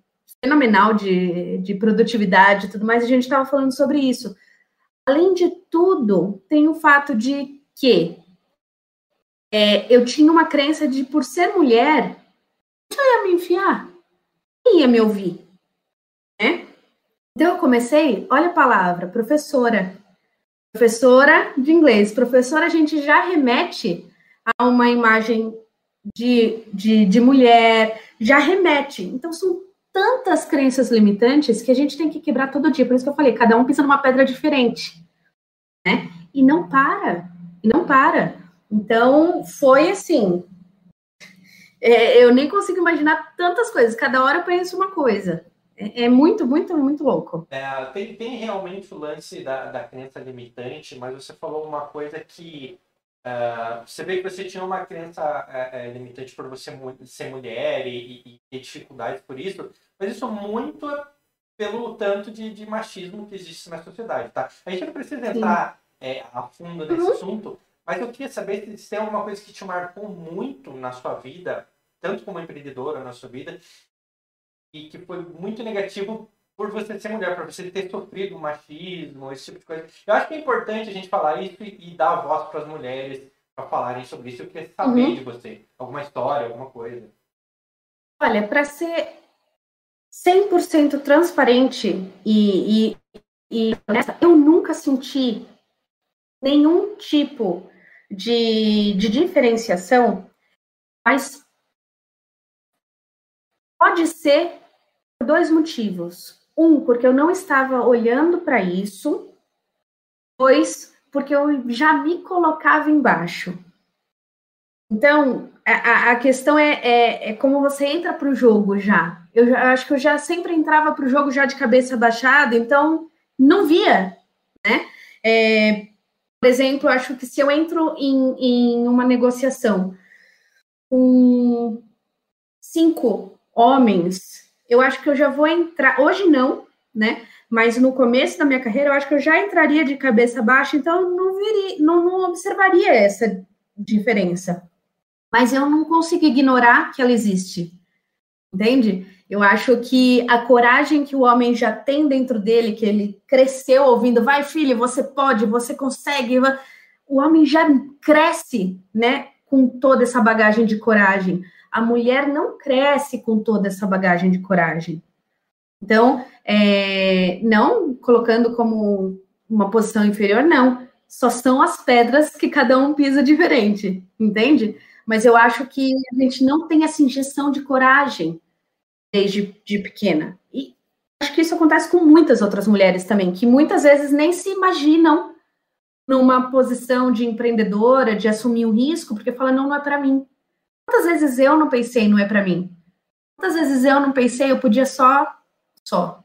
fenomenal de, de produtividade e tudo mais, e a gente estava falando sobre isso. Além de tudo, tem o fato de que é, eu tinha uma crença de, por ser mulher, eu ia me enfiar, quem ia me ouvir? Então eu comecei, olha a palavra, professora. Professora de inglês. Professora, a gente já remete a uma imagem de, de, de mulher, já remete. Então são tantas crenças limitantes que a gente tem que quebrar todo dia. Por isso que eu falei, cada um pisa numa pedra diferente. Né? E não para. E não para. Então, foi assim. É, eu nem consigo imaginar tantas coisas. Cada hora eu penso uma coisa. É, é muito, muito, muito louco. É, tem, tem realmente o lance da, da crença limitante, mas você falou uma coisa que. Uh, você vê que você tinha uma crença uh, limitante por você ser mulher e, e, ter dificuldades por isso, mas isso muito é pelo tanto de, de machismo que existe na sociedade, tá? A gente não precisa entrar é, a fundo nesse uhum. assunto, mas eu queria saber se tem alguma coisa que te marcou muito na sua vida, tanto como empreendedora na sua vida, e que foi muito negativo por você ser mulher, por você ter sofrido machismo, esse tipo de coisa. Eu acho que é importante a gente falar isso e, e dar voz para as mulheres para falarem sobre isso. Eu queria saber uhum. de você alguma história, alguma coisa. Olha, para ser 100% transparente e, e, e honesta, eu nunca senti nenhum tipo de, de diferenciação, mas pode ser por dois motivos. Um, porque eu não estava olhando para isso. Dois, porque eu já me colocava embaixo. Então, a, a questão é, é, é, como você entra para o jogo já. Eu, eu acho que eu já sempre entrava para o jogo já de cabeça baixada, então não via, né? É, por exemplo, eu acho que se eu entro em, em uma negociação com cinco homens, eu acho que eu já vou entrar. Hoje não, né? Mas no começo da minha carreira, eu acho que eu já entraria de cabeça baixa, então eu não, viria, não, não observaria essa diferença. Mas eu não consigo ignorar que ela existe. Entende? Eu acho que a coragem que o homem já tem dentro dele, que ele cresceu ouvindo, vai filho, você pode, você consegue. O homem já cresce, né, com toda essa bagagem de coragem. A mulher não cresce com toda essa bagagem de coragem. Então, é, não colocando como uma posição inferior, não. Só são as pedras que cada um pisa diferente, entende? Mas eu acho que a gente não tem essa injeção de coragem desde de pequena. E acho que isso acontece com muitas outras mulheres também, que muitas vezes nem se imaginam numa posição de empreendedora, de assumir um risco, porque fala, não, não é para mim. Quantas vezes eu não pensei, não é para mim? Quantas vezes eu não pensei, eu podia só, só.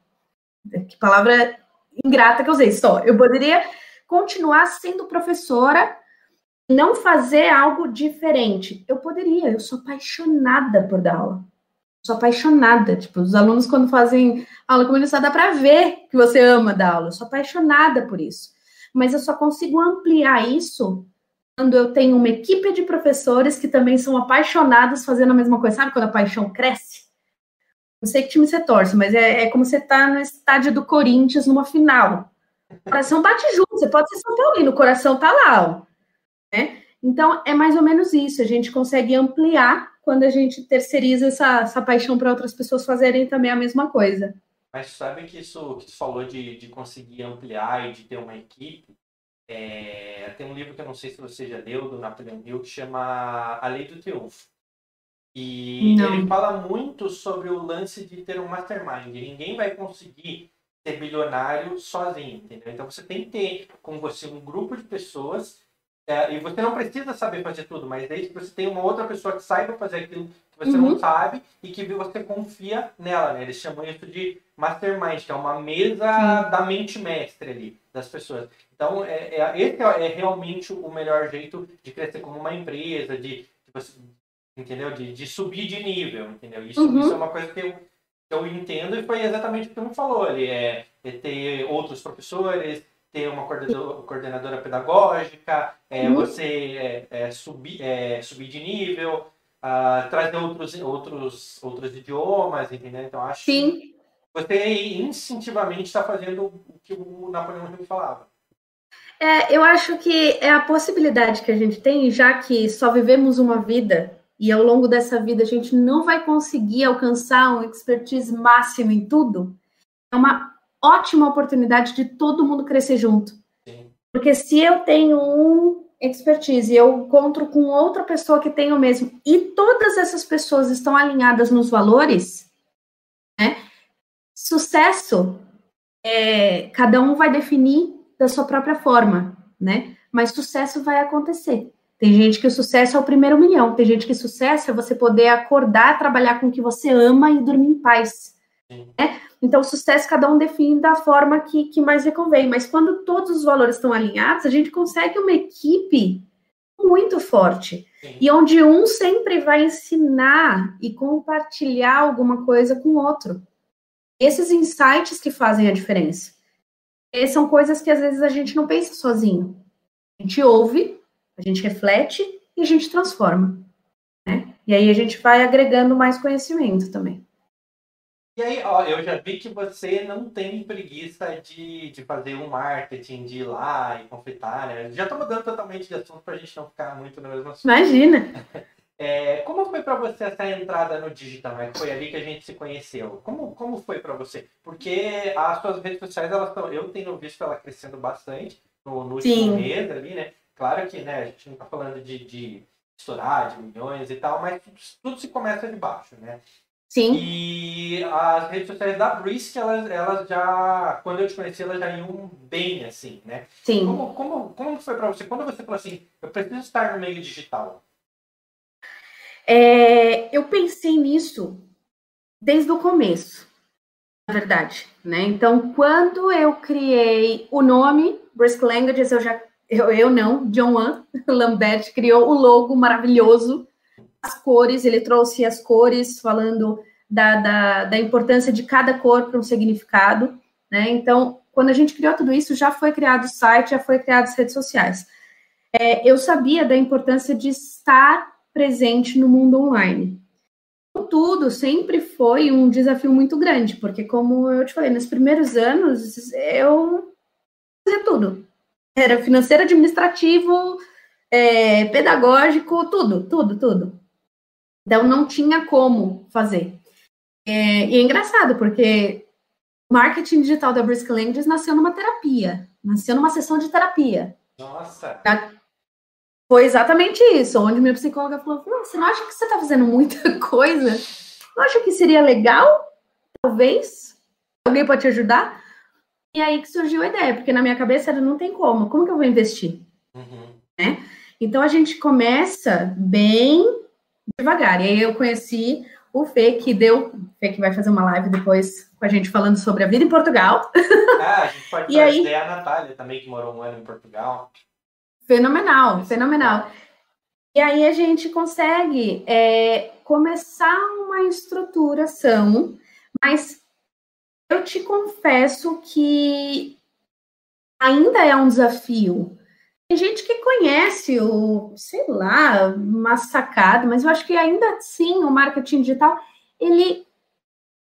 Que palavra ingrata que eu usei, só. Eu poderia continuar sendo professora não fazer algo diferente. Eu poderia, eu sou apaixonada por dar aula sou apaixonada. Tipo, os alunos, quando fazem aula comigo, só dá para ver que você ama dar aula. Eu sou apaixonada por isso. Mas eu só consigo ampliar isso quando eu tenho uma equipe de professores que também são apaixonados fazendo a mesma coisa. Sabe quando a paixão cresce? Não sei que time você torce, mas é, é como você tá no estádio do Corinthians numa final. O coração bate junto, você pode ser São Paulino, o coração tá lá, ó. Né? Então, é mais ou menos isso. A gente consegue ampliar quando a gente terceiriza essa, essa paixão para outras pessoas fazerem também a mesma coisa. Mas sabe que isso que tu falou de, de conseguir ampliar e de ter uma equipe, É, tem um livro que eu não sei se você já leu, do Napoleon Hill, que chama A Lei do Triunfo. E não. ele fala muito sobre o lance de ter um mastermind. Ninguém vai conseguir ser bilionário sozinho, entendeu? Então você tem que ter com você um grupo de pessoas é, e você não precisa saber fazer tudo, mas desde que você tem uma outra pessoa que saiba fazer aquilo que você uhum. não sabe e que você confia nela, né? Eles chamam isso de mastermind, que é uma mesa Sim. da mente mestre ali das pessoas. Então, é, é, esse é realmente o melhor jeito de crescer como uma empresa, de, de entendeu? De, de subir de nível, entendeu? Isso, uhum. isso é uma coisa que eu, que eu entendo e foi exatamente o que você falou ali, é, é ter outros professores, ter uma coordenadora, coordenadora pedagógica, é, uhum. você é, é, subir, é, subir de nível, uh, trazer outros, outros, outros idiomas, entendeu? Então, acho Sim. Você instintivamente está fazendo o que o Napoleão Hill falava. É, eu acho que é a possibilidade que a gente tem, já que só vivemos uma vida e ao longo dessa vida a gente não vai conseguir alcançar um expertise máximo em tudo, é uma ótima oportunidade de todo mundo crescer junto. Sim. Porque se eu tenho um expertise e eu encontro com outra pessoa que tem o mesmo e todas essas pessoas estão alinhadas nos valores? Sucesso, é, cada um vai definir da sua própria forma, né? Mas sucesso vai acontecer. Tem gente que o sucesso é o primeiro milhão, tem gente que o sucesso é você poder acordar, trabalhar com o que você ama e dormir em paz. Né? Então, o sucesso cada um define da forma que, que mais lhe convém. Mas quando todos os valores estão alinhados, a gente consegue uma equipe muito forte. Sim. E onde um sempre vai ensinar e compartilhar alguma coisa com o outro. Esses insights que fazem a diferença. E são coisas que às vezes a gente não pensa sozinho. A gente ouve, a gente reflete e a gente transforma. Né? E aí a gente vai agregando mais conhecimento também. E aí, ó, eu já vi que você não tem preguiça de, de fazer um marketing, de ir lá e conflitar, né? Já tô mudando totalmente de assunto pra gente não ficar muito no mesmo assunto. Imagina! É, como foi para você essa entrada no digital? Né? Foi ali que a gente se conheceu. Como, como foi para você? Porque as suas redes sociais, elas estão. Eu tenho visto ela crescendo bastante no, no último mês ali, né? Claro que né, a gente não está falando de, de estourar, de milhões e tal, mas tudo, tudo se começa de baixo, né? Sim. E as redes sociais da Brisk, elas, elas já, quando eu te conheci, elas já iam bem, assim, né? Sim. Como, como, como foi para você? Quando você falou assim, eu preciso estar no meio digital? É, eu pensei nisso desde o começo, na verdade, né? Então, quando eu criei o nome Brisk Languages, eu já, eu, eu não, John Wan Lambert criou o logo maravilhoso as cores, ele trouxe as cores falando da, da, da importância de cada cor para um significado, né? Então, quando a gente criou tudo isso, já foi criado o site, já foi criado as redes sociais. É, eu sabia da importância de estar presente no mundo online. Tudo sempre foi um desafio muito grande, porque, como eu te falei, nos primeiros anos eu fazia tudo. Era financeiro, administrativo, é, pedagógico, tudo, tudo, tudo. Então, não tinha como fazer. É, e é engraçado, porque o marketing digital da Brisk Languages nasceu numa terapia, nasceu numa sessão de terapia. Nossa! Foi exatamente isso, onde minha psicóloga falou: você não acha que você está fazendo muita coisa? Não acha que seria legal? Talvez? Alguém pode te ajudar? E aí que surgiu a ideia, porque na minha cabeça era, não tem como, como que eu vou investir? Uhum. Né? Então a gente começa bem devagar. E aí eu conheci o Fê, que deu. Fê que vai fazer uma live depois com a gente falando sobre a vida em Portugal. Ah, a gente pode e aí... a Natália também, que morou um ano em Portugal. Fenomenal, fenomenal. E aí a gente consegue é, começar uma estruturação, mas eu te confesso que ainda é um desafio tem gente que conhece o, sei lá, uma sacada, mas eu acho que ainda assim o marketing digital ele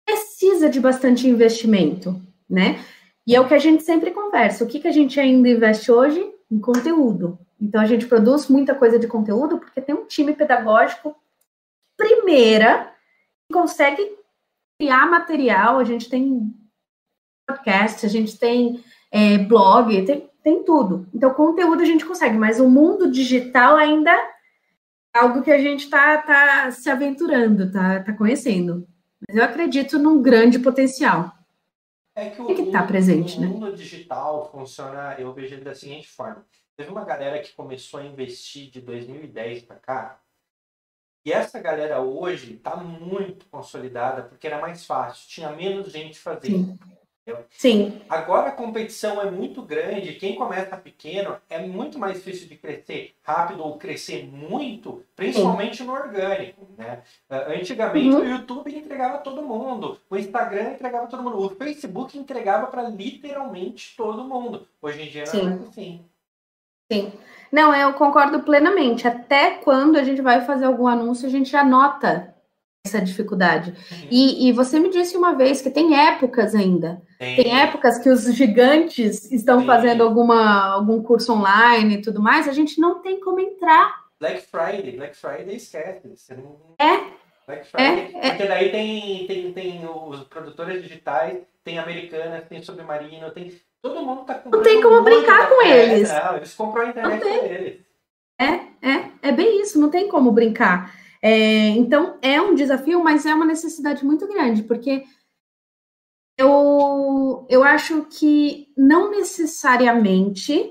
precisa de bastante investimento, né? E é o que a gente sempre conversa. O que, que a gente ainda investe hoje? Em conteúdo. Então a gente produz muita coisa de conteúdo porque tem um time pedagógico primeira que consegue criar material. A gente tem podcast, a gente tem é, blog, tem tem tudo. Então, conteúdo a gente consegue, mas o mundo digital ainda é algo que a gente está tá se aventurando, tá, tá conhecendo. Mas eu acredito num grande potencial. É que o, Tem que estar tá presente, o né? mundo digital funciona, eu vejo ele da seguinte forma. Teve uma galera que começou a investir de 2010 para cá, e essa galera hoje está muito consolidada porque era mais fácil, tinha menos gente fazendo. Sim. Sim. Agora a competição é muito grande, quem começa pequeno é muito mais difícil de crescer rápido ou crescer muito, principalmente Sim. no orgânico. Né? Ah, antigamente uhum. o YouTube entregava todo mundo, o Instagram entregava todo mundo, o Facebook entregava para literalmente todo mundo. Hoje em dia não é assim. Sim. Não, eu concordo plenamente. Até quando a gente vai fazer algum anúncio, a gente já nota essa dificuldade. Uhum. E, e, você me disse uma vez que tem épocas ainda. Tem, tem épocas que os gigantes estão Sim. fazendo alguma, algum curso online e tudo mais, a gente não tem como entrar. Black Friday, Black Friday esquece. Você não... É. Black Friday, é, é. porque daí tem, tem, tem os produtores digitais, tem Americanas, tem Submarino, tem Todo mundo tá Não tem como brincar com eles. Não, eles compram a internet com eles. É, é, é bem isso, não tem como brincar. É, então, é um desafio, mas é uma necessidade muito grande, porque eu, eu acho que não necessariamente,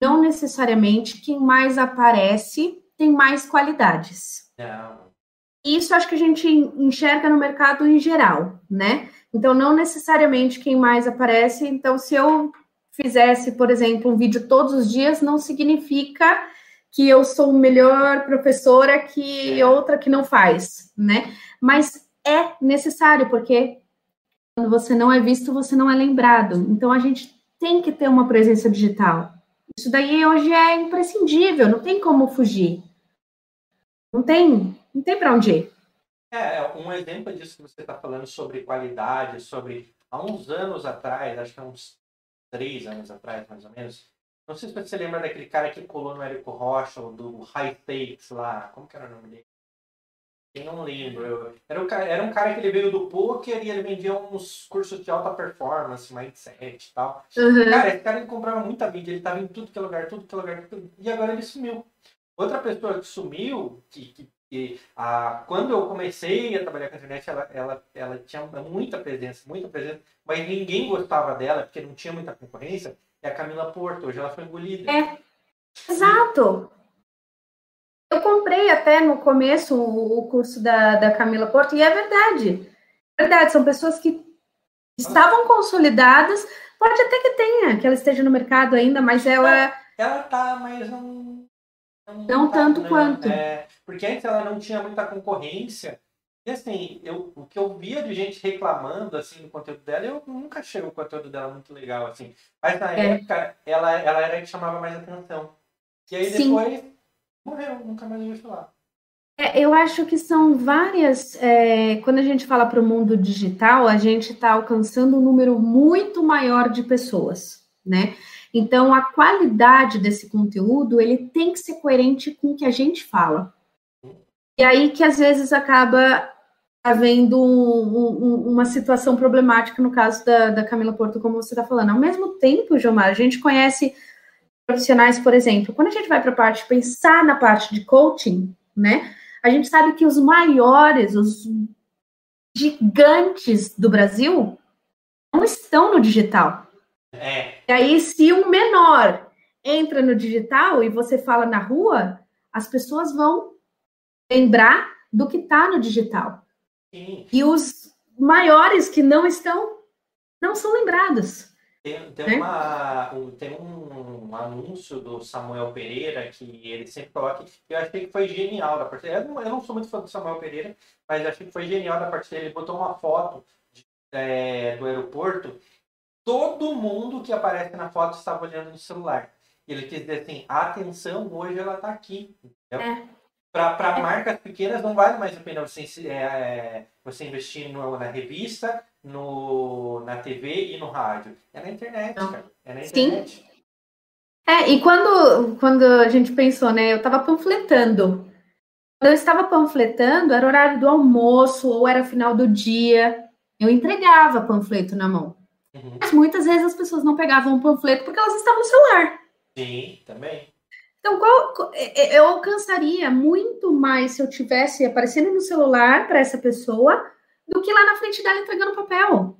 não necessariamente quem mais aparece tem mais qualidades. Não. Isso acho que a gente enxerga no mercado em geral, né? Então, não necessariamente quem mais aparece. Então, se eu fizesse, por exemplo, um vídeo todos os dias, não significa que eu sou melhor professora que outra que não faz, né? Mas é necessário, porque quando você não é visto, você não é lembrado. Então, a gente tem que ter uma presença digital. Isso daí hoje é imprescindível, não tem como fugir. Não tem, não tem para onde ir. É, é, um exemplo disso que você está falando sobre qualidade, sobre há uns anos atrás, acho que há uns três anos atrás, mais ou menos. Não sei se você lembra daquele cara que colou no Érico Rocha, do High Takes lá. Como que era o nome dele? Eu não lembro. Era, um cara, era um cara que ele veio do poker e ele vendia uns cursos de alta performance, mindset e tal. Uhum. Cara, esse cara ele comprava muita mídia, ele tava em tudo que é lugar, tudo que é lugar, tudo, e agora ele sumiu. Outra pessoa que sumiu, que, que e a, quando eu comecei a trabalhar com a internet, ela, ela, ela tinha muita presença, muita presença, mas ninguém gostava dela, porque não tinha muita concorrência, é a Camila Porto. Hoje ela foi engolida. É, exato. Eu comprei até no começo o curso da, da Camila Porto, e é verdade. É verdade, são pessoas que estavam consolidadas, pode até que tenha, que ela esteja no mercado ainda, mas ela. Ela tá, mas não não, não tanto né? quanto. É, porque antes ela não tinha muita concorrência. E assim, eu, o que eu via de gente reclamando assim do conteúdo dela, eu nunca achei o conteúdo dela muito legal assim. Mas na é. época ela, ela era a que chamava mais atenção. E aí Sim. depois morreu, nunca mais ouvi falar. É, eu acho que são várias. É, quando a gente fala para o mundo digital, a gente está alcançando um número muito maior de pessoas, né? Então, a qualidade desse conteúdo, ele tem que ser coerente com o que a gente fala. E aí que às vezes acaba havendo um, um, uma situação problemática no caso da, da Camila Porto, como você está falando. Ao mesmo tempo, Gilmar, a gente conhece profissionais, por exemplo, quando a gente vai para a parte, pensar na parte de coaching, né? A gente sabe que os maiores, os gigantes do Brasil não estão no digital. É. E aí, se um menor entra no digital e você fala na rua, as pessoas vão lembrar do que está no digital. Sim. E os maiores que não estão, não são lembrados. Tem, tem, uma, um, tem um anúncio do Samuel Pereira que ele sempre coloca. Eu achei que foi genial da parte dele. Eu não, eu não sou muito fã do Samuel Pereira, mas achei que foi genial da parte dele. Ele botou uma foto de, é, do aeroporto todo mundo que aparece na foto estava olhando no celular. Ele quis dizer assim, atenção hoje ela está aqui. É. Para marcas pequenas não vale mais a pena você, é, é, você investir no, na revista, no, na TV e no rádio. É na internet, não. cara. É na internet. Sim. É, e quando, quando a gente pensou, né? Eu estava panfletando. Quando eu estava panfletando, era horário do almoço ou era final do dia. Eu entregava panfleto na mão. Uhum. Mas muitas vezes as pessoas não pegavam o panfleto porque elas estavam no celular. Sim, também. Então, qual, é, é, eu alcançaria muito mais se eu tivesse aparecendo no celular para essa pessoa do que lá na frente dela entregando papel.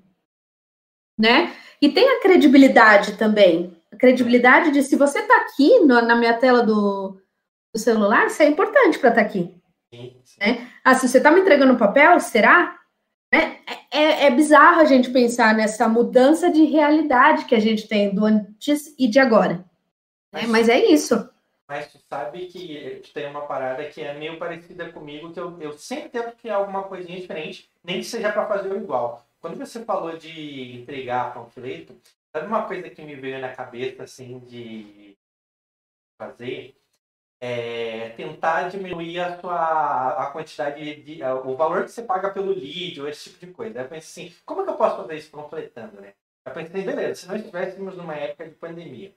Né? E tem a credibilidade também. A credibilidade de se você está aqui no, na minha tela do, do celular, isso é importante para estar tá aqui. Sim, sim. Né? Ah, se você está me entregando papel, será? É, é, é, bizarro a gente pensar nessa mudança de realidade que a gente tem do antes e de agora. Mas, é, mas é isso. Mas tu sabe que tem uma parada que é meio parecida comigo, que eu, eu sempre tento criar alguma coisinha diferente, nem que seja para fazer o igual. Quando você falou de entregar panfleto, sabe uma coisa que me veio na cabeça, assim, de fazer? É tentar diminuir a sua a quantidade de o valor que você paga pelo lead ou esse tipo de coisa. Eu pensei assim, como é que eu posso fazer isso panfletando, né? Eu pensei, beleza, se nós estivéssemos numa época de pandemia,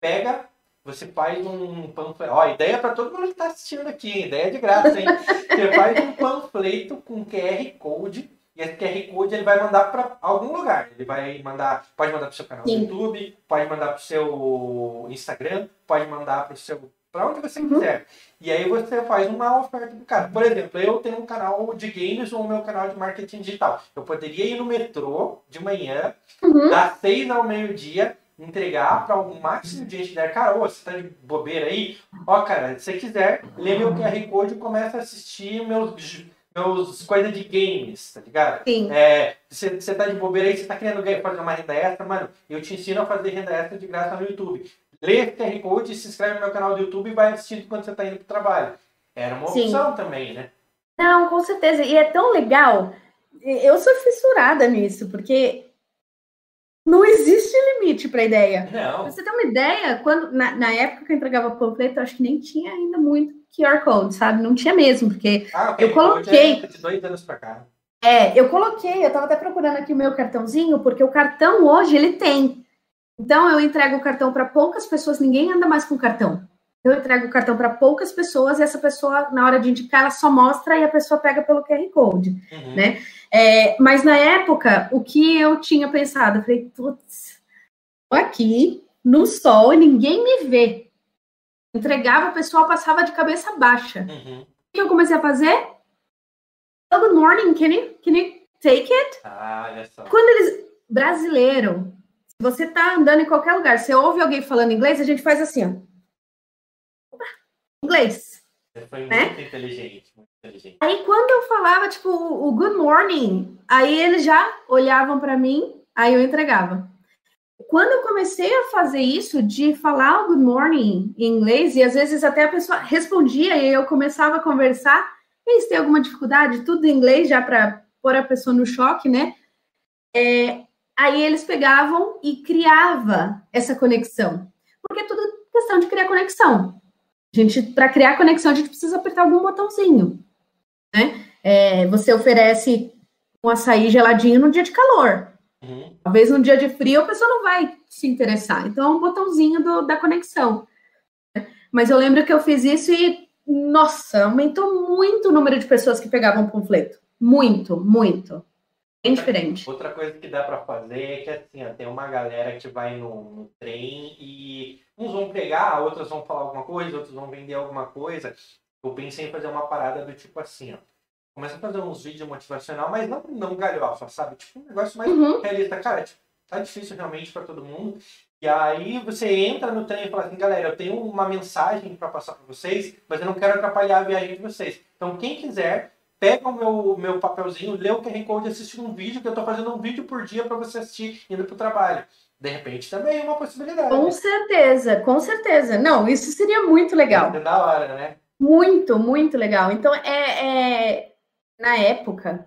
pega você faz um panfleto. Ó, ideia para todo mundo que está assistindo aqui, ideia de graça, hein? Você faz um panfleto com QR Code e esse QR Code ele vai mandar para algum lugar. Ele vai mandar, pode mandar para o seu canal Sim. do YouTube, pode mandar para o seu Instagram, pode mandar para o seu para onde você uhum. quiser. E aí você faz uma oferta do cara. Por exemplo, eu tenho um canal de games ou o meu canal de marketing digital. Eu poderia ir no metrô de manhã, uhum. das seis ao meio-dia, entregar para o máximo de gente der, cara, ô, você tá de bobeira aí? Ó, cara, se você quiser, lê meu QR Code e começa a assistir meus, meus coisas de games, tá ligado? Sim. É, você, você tá de bobeira aí, você tá querendo fazer uma renda extra, mano, eu te ensino a fazer renda extra de graça no YouTube. Lê o QR Code, se inscreve no meu canal do YouTube e vai assistindo quando você tá indo pro trabalho. Era uma Sim. opção também, né? Não, com certeza. E é tão legal. Eu sou fissurada nisso, porque não existe limite para ideia. Não. Pra você ter uma ideia, quando na, na época que eu entregava panfleto, eu acho que nem tinha ainda muito QR Code, sabe? Não tinha mesmo, porque ah, okay. eu coloquei. É de dois anos para cá. É, eu coloquei, eu estava até procurando aqui o meu cartãozinho, porque o cartão hoje ele tem. Então eu entrego o cartão para poucas pessoas, ninguém anda mais com cartão. Eu entrego o cartão para poucas pessoas e essa pessoa, na hora de indicar, ela só mostra e a pessoa pega pelo QR Code, uhum. né? É, mas na época, o que eu tinha pensado, eu falei, putz, tô aqui no sol e ninguém me vê. Entregava, o pessoal passava de cabeça baixa. Uhum. O que eu comecei a fazer? Oh, good morning, can you, can you take it? Ah, olha só. Quando eles. Brasileiro, você tá andando em qualquer lugar, você ouve alguém falando inglês, a gente faz assim, ó. Inglês. Você foi né? muito inteligente, muito inteligente. Aí quando eu falava, tipo, o good morning, aí eles já olhavam para mim, aí eu entregava. Quando eu comecei a fazer isso, de falar o good morning em inglês, e às vezes até a pessoa respondia e eu começava a conversar, e se tem alguma dificuldade, tudo em inglês, já para pôr a pessoa no choque, né? É, aí eles pegavam e criava essa conexão. Porque é tudo questão de criar conexão. A gente, para criar conexão, a gente precisa apertar algum botãozinho, né? É, você oferece um açaí geladinho no dia de calor. Uhum. Talvez no dia de frio a pessoa não vai se interessar. Então é um botãozinho do, da conexão. Mas eu lembro que eu fiz isso e, nossa, aumentou muito o número de pessoas que pegavam panfleto. Muito, muito. Bem diferente. Outra coisa que dá para fazer é que assim, ó, tem uma galera que vai no, no trem e uns vão pegar, outras vão falar alguma coisa, outros vão vender alguma coisa. Eu pensei em fazer uma parada do tipo assim, ó. Começa a fazer uns vídeos motivacional, mas não, não galhofa, sabe? Tipo, um negócio mais uhum. realista. Cara, tipo, tá difícil realmente para todo mundo. E aí você entra no trem e fala assim, galera, eu tenho uma mensagem para passar para vocês, mas eu não quero atrapalhar a viagem de vocês. Então, quem quiser, pega o meu, meu papelzinho, lê o QR Code e assiste um vídeo, que eu estou fazendo um vídeo por dia para você assistir indo para o trabalho. De repente também é uma possibilidade. Com certeza, com certeza. Não, isso seria muito legal. É da hora, né? Muito, muito legal. Então, é, é, na época,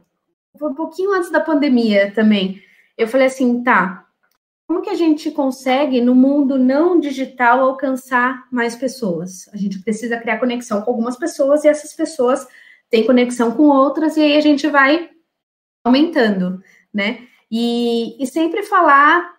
um pouquinho antes da pandemia também, eu falei assim, tá, como que a gente consegue, no mundo não digital, alcançar mais pessoas? A gente precisa criar conexão com algumas pessoas e essas pessoas têm conexão com outras e aí a gente vai aumentando, né? E, e sempre falar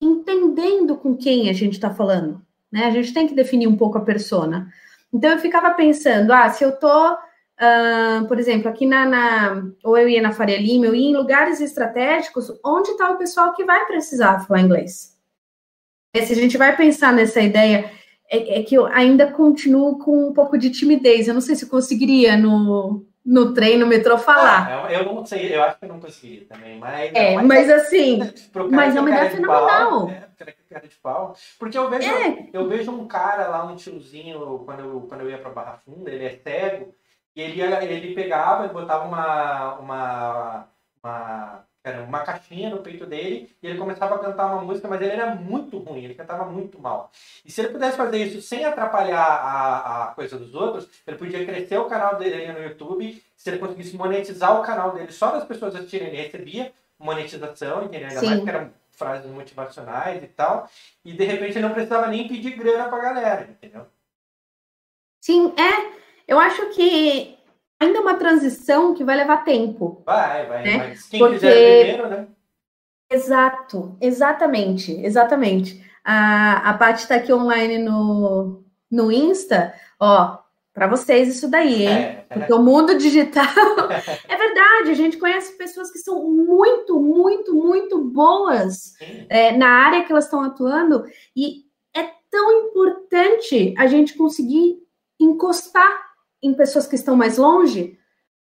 entendendo com quem a gente está falando, né? A gente tem que definir um pouco a persona. Então eu ficava pensando, ah, se eu tô uh, por exemplo, aqui na, na, ou eu ia na Faria Lima, eu ia em lugares estratégicos, onde está o pessoal que vai precisar falar inglês? E se a gente vai pensar nessa ideia, é, é, que eu ainda continuo com um pouco de timidez. Eu não sei se eu conseguiria no, no trem, no metrô, falar. Ah, eu não sei, eu acho que eu não conseguiria também, mas... É, mas, mas assim, mas é uma ideia fenomenal. Pau, é, cara de pau. Porque eu vejo, é. eu vejo um cara lá, um tiozinho, quando eu, quando eu ia pra Barra Funda, ele é cego, e ele, ele pegava e botava uma, uma, uma, era uma caixinha no peito dele e ele começava a cantar uma música, mas ele era muito ruim, ele cantava muito mal. E se ele pudesse fazer isso sem atrapalhar a, a coisa dos outros, ele podia crescer o canal dele no YouTube. Se ele conseguisse monetizar o canal dele só das pessoas assistirem, ele recebia monetização, entendeu? Ainda Sim. mais que eram frases motivacionais e tal. E de repente ele não precisava nem pedir grana pra galera, entendeu? Sim, é. Eu acho que ainda é uma transição que vai levar tempo. Vai, vai. Né? Mas quem Porque... quiser primeiro, né? Exato, exatamente, exatamente. A, a Paty está aqui online no, no Insta, ó, para vocês isso daí, hein? É, é. Porque o mundo digital é verdade, a gente conhece pessoas que são muito, muito, muito boas é, na área que elas estão atuando e é tão importante a gente conseguir encostar em pessoas que estão mais longe,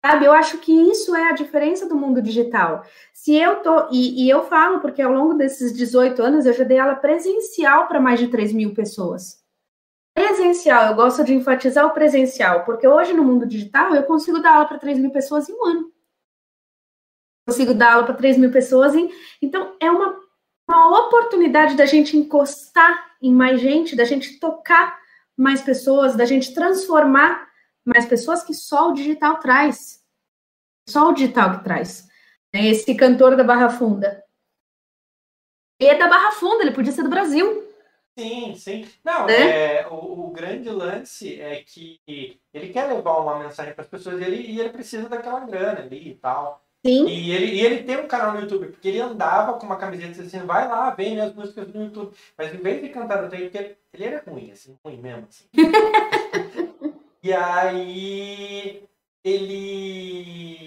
sabe? Eu acho que isso é a diferença do mundo digital. Se eu tô, e, e eu falo, porque ao longo desses 18 anos eu já dei aula presencial para mais de 3 mil pessoas. Presencial, eu gosto de enfatizar o presencial, porque hoje no mundo digital eu consigo dar aula para 3 mil pessoas em um ano. Consigo dar aula para 3 mil pessoas em. Então, é uma, uma oportunidade da gente encostar em mais gente, da gente tocar mais pessoas, da gente transformar mais pessoas que só o digital traz. Só o digital que traz. Esse cantor da Barra Funda. Ele é da Barra Funda, ele podia ser do Brasil. Sim, sim. Não, né? é, o, o, grande lance é que ele quer levar uma mensagem para as pessoas e ele, e ele precisa daquela grana ali e tal. Sim. E ele, e ele tem um canal no YouTube, porque ele andava com uma camiseta assim, vai lá, vem minhas músicas no YouTube. Mas em vez de cantar no ele, ele era ruim, assim, ruim mesmo. Assim. E aí ele,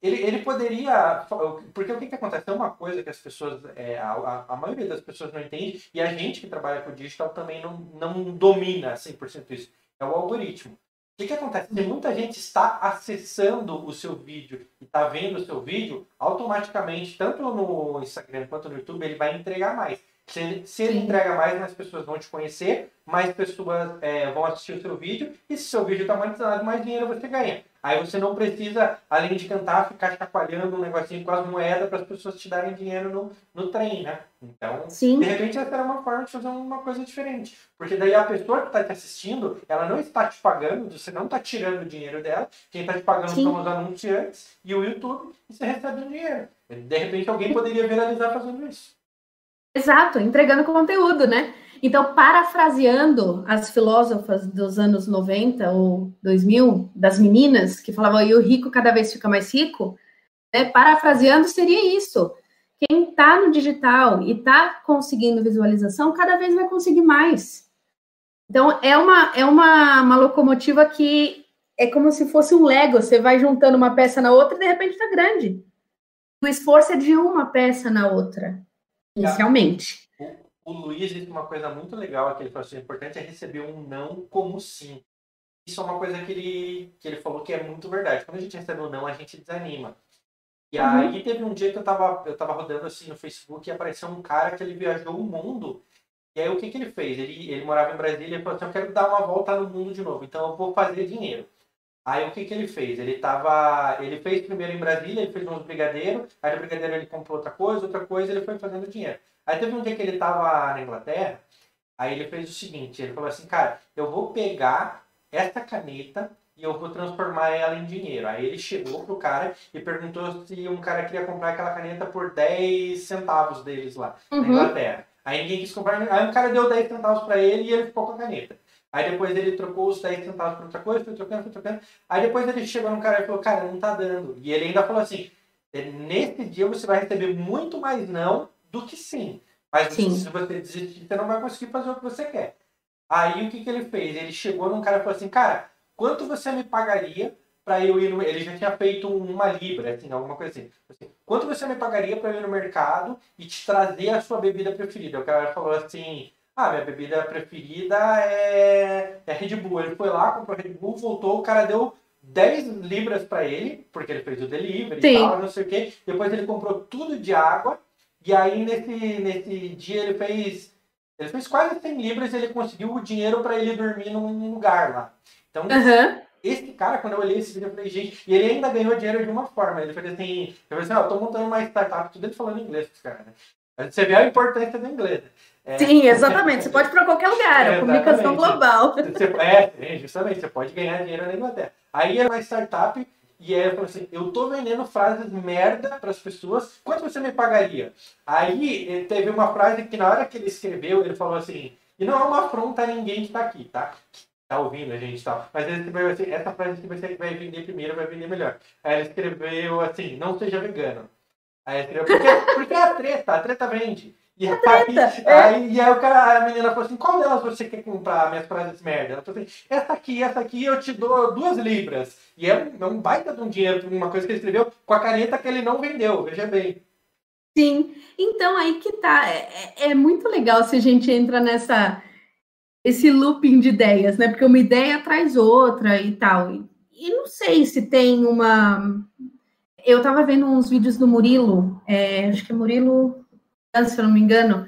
ele, ele poderia. Porque o que, que acontece? Tem uma coisa que as pessoas, é, a, a maioria das pessoas não entende, e a gente que trabalha com digital também não, não domina 100% isso. É o algoritmo. O que, que acontece? Se muita gente está acessando o seu vídeo e está vendo o seu vídeo, automaticamente, tanto no Instagram quanto no YouTube, ele vai entregar mais. Se ele, se ele entrega mais, mais pessoas vão te conhecer, mais pessoas é, vão assistir o seu vídeo, e se o seu vídeo está monetizado, mais dinheiro você ganha. Aí você não precisa, além de cantar, ficar chacoalhando um negocinho com as moedas para as pessoas te darem dinheiro no, no trem, né? Então, Sim. de repente, essa era uma forma de fazer uma coisa diferente. Porque daí a pessoa que está te assistindo, ela não está te pagando, você não está tirando o dinheiro dela, quem está te pagando Sim. são os anunciantes e o YouTube, e você recebe o dinheiro. De repente, alguém poderia viralizar fazendo isso. Exato, entregando conteúdo, né? Então, parafraseando as filósofas dos anos 90 ou 2000, das meninas, que falavam, e o rico cada vez fica mais rico, né? parafraseando seria isso. Quem está no digital e está conseguindo visualização, cada vez vai conseguir mais. Então, é uma, é uma, uma locomotiva que é como se fosse um Lego, você vai juntando uma peça na outra e de repente está grande. O esforço é de uma peça na outra inicialmente. O, o Luiz disse uma coisa muito legal que ele falou assim, o importante é receber um não como sim. Isso é uma coisa que ele, que ele falou que é muito verdade. Quando a gente recebe um não, a gente desanima. E uhum. aí teve um dia que eu tava, eu tava rodando assim no Facebook e apareceu um cara que ele viajou o mundo. E aí o que, que ele fez? Ele, ele morava em Brasília e falou assim, eu quero dar uma volta no mundo de novo, então eu vou fazer dinheiro. Aí o que, que ele fez? Ele tava. Ele fez primeiro em Brasília, ele fez uns brigadeiros, aí no brigadeiro ele comprou outra coisa, outra coisa, ele foi fazendo dinheiro. Aí teve um dia que ele tava na Inglaterra, aí ele fez o seguinte, ele falou assim, cara, eu vou pegar essa caneta e eu vou transformar ela em dinheiro. Aí ele chegou pro cara e perguntou se um cara queria comprar aquela caneta por 10 centavos deles lá uhum. na Inglaterra. Aí ninguém quis comprar, aí o cara deu 10 centavos para ele e ele ficou com a caneta. Aí depois ele trocou os 10 centavos por outra coisa, foi trocando, foi trocando. Aí depois ele chegou no cara e falou, cara, não tá dando. E ele ainda falou assim, é, nesse dia você vai receber muito mais não do que sim. Mas sim. se você desistir, você não vai conseguir fazer o que você quer. Aí o que, que ele fez? Ele chegou num cara e falou assim, cara, quanto você me pagaria para eu ir no... Ele já tinha feito uma libra, assim, alguma coisa assim. assim Quanto você me pagaria para eu ir no mercado e te trazer a sua bebida preferida? O cara falou assim, ah, minha bebida preferida é, é Red Bull. Ele foi lá, comprou Red Bull, voltou, o cara deu 10 libras para ele, porque ele fez o delivery Sim. e tal, não sei o quê. Depois ele comprou tudo de água. E aí nesse, nesse dia ele fez. Ele fez quase 100 libras e ele conseguiu o dinheiro para ele dormir num lugar lá. Então, uhum. esse cara, quando eu olhei esse vídeo, eu falei, gente, e ele ainda ganhou dinheiro de uma forma. Ele fez assim, eu falei assim, ó, oh, tô montando uma startup, tudo ele falando inglês com esse cara, né? Você vê a importância do inglês. É, Sim, exatamente. Você pode ir para qualquer lugar, é, comunicação global. Você, é, justamente, você pode ganhar dinheiro na Inglaterra. Aí é uma startup e aí eu falei assim, eu tô vendendo frases merda para as pessoas, quanto você me pagaria? Aí teve uma frase que na hora que ele escreveu, ele falou assim, e não é uma afronta a ninguém que tá aqui, tá? Tá ouvindo a gente e tal. Mas ele escreveu assim, essa frase que você vai vender primeiro vai vender melhor. Aí ele escreveu assim, não seja vegano. Aí ele porque, porque é a treta, a treta vende. E aí, é. aí, e aí o cara, a menina falou assim, qual delas você quer comprar, minhas frases merda? Ela falou assim, essa aqui, essa aqui eu te dou duas libras. E é um, é um baita de um dinheiro uma coisa que ele escreveu com a caneta que ele não vendeu, veja bem. Sim, então aí que tá. É, é, é muito legal se a gente entra nessa esse looping de ideias, né? Porque uma ideia traz outra e tal. E não sei se tem uma. Eu tava vendo uns vídeos do Murilo, é, acho que é Murilo se eu não me engano,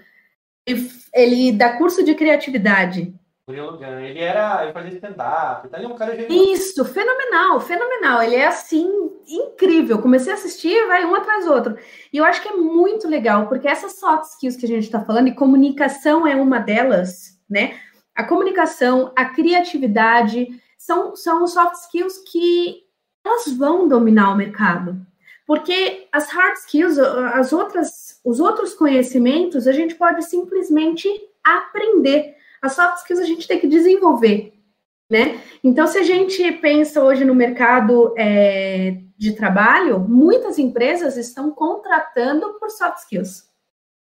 ele dá curso de criatividade. Murilo Gun, ele era, ele fazia stand-up, então ele é um cara genial. Isso, fenomenal, fenomenal. Ele é assim, incrível. Comecei a assistir, vai um atrás do outro. E eu acho que é muito legal, porque essas soft skills que a gente está falando, e comunicação é uma delas, né? A comunicação, a criatividade, são, são soft skills que elas vão dominar o mercado. Porque as hard skills, as outras, os outros conhecimentos, a gente pode simplesmente aprender. As soft skills a gente tem que desenvolver, né? Então, se a gente pensa hoje no mercado é, de trabalho, muitas empresas estão contratando por soft skills.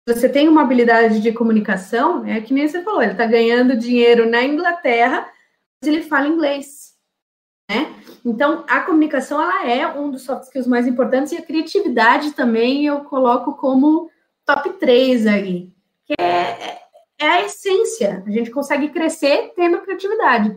Você tem uma habilidade de comunicação, é que nem você falou, ele está ganhando dinheiro na Inglaterra, mas ele fala inglês, né? Então, a comunicação ela é um dos soft skills mais importantes e a criatividade também eu coloco como top 3 aí, que é, é a essência. A gente consegue crescer tendo criatividade.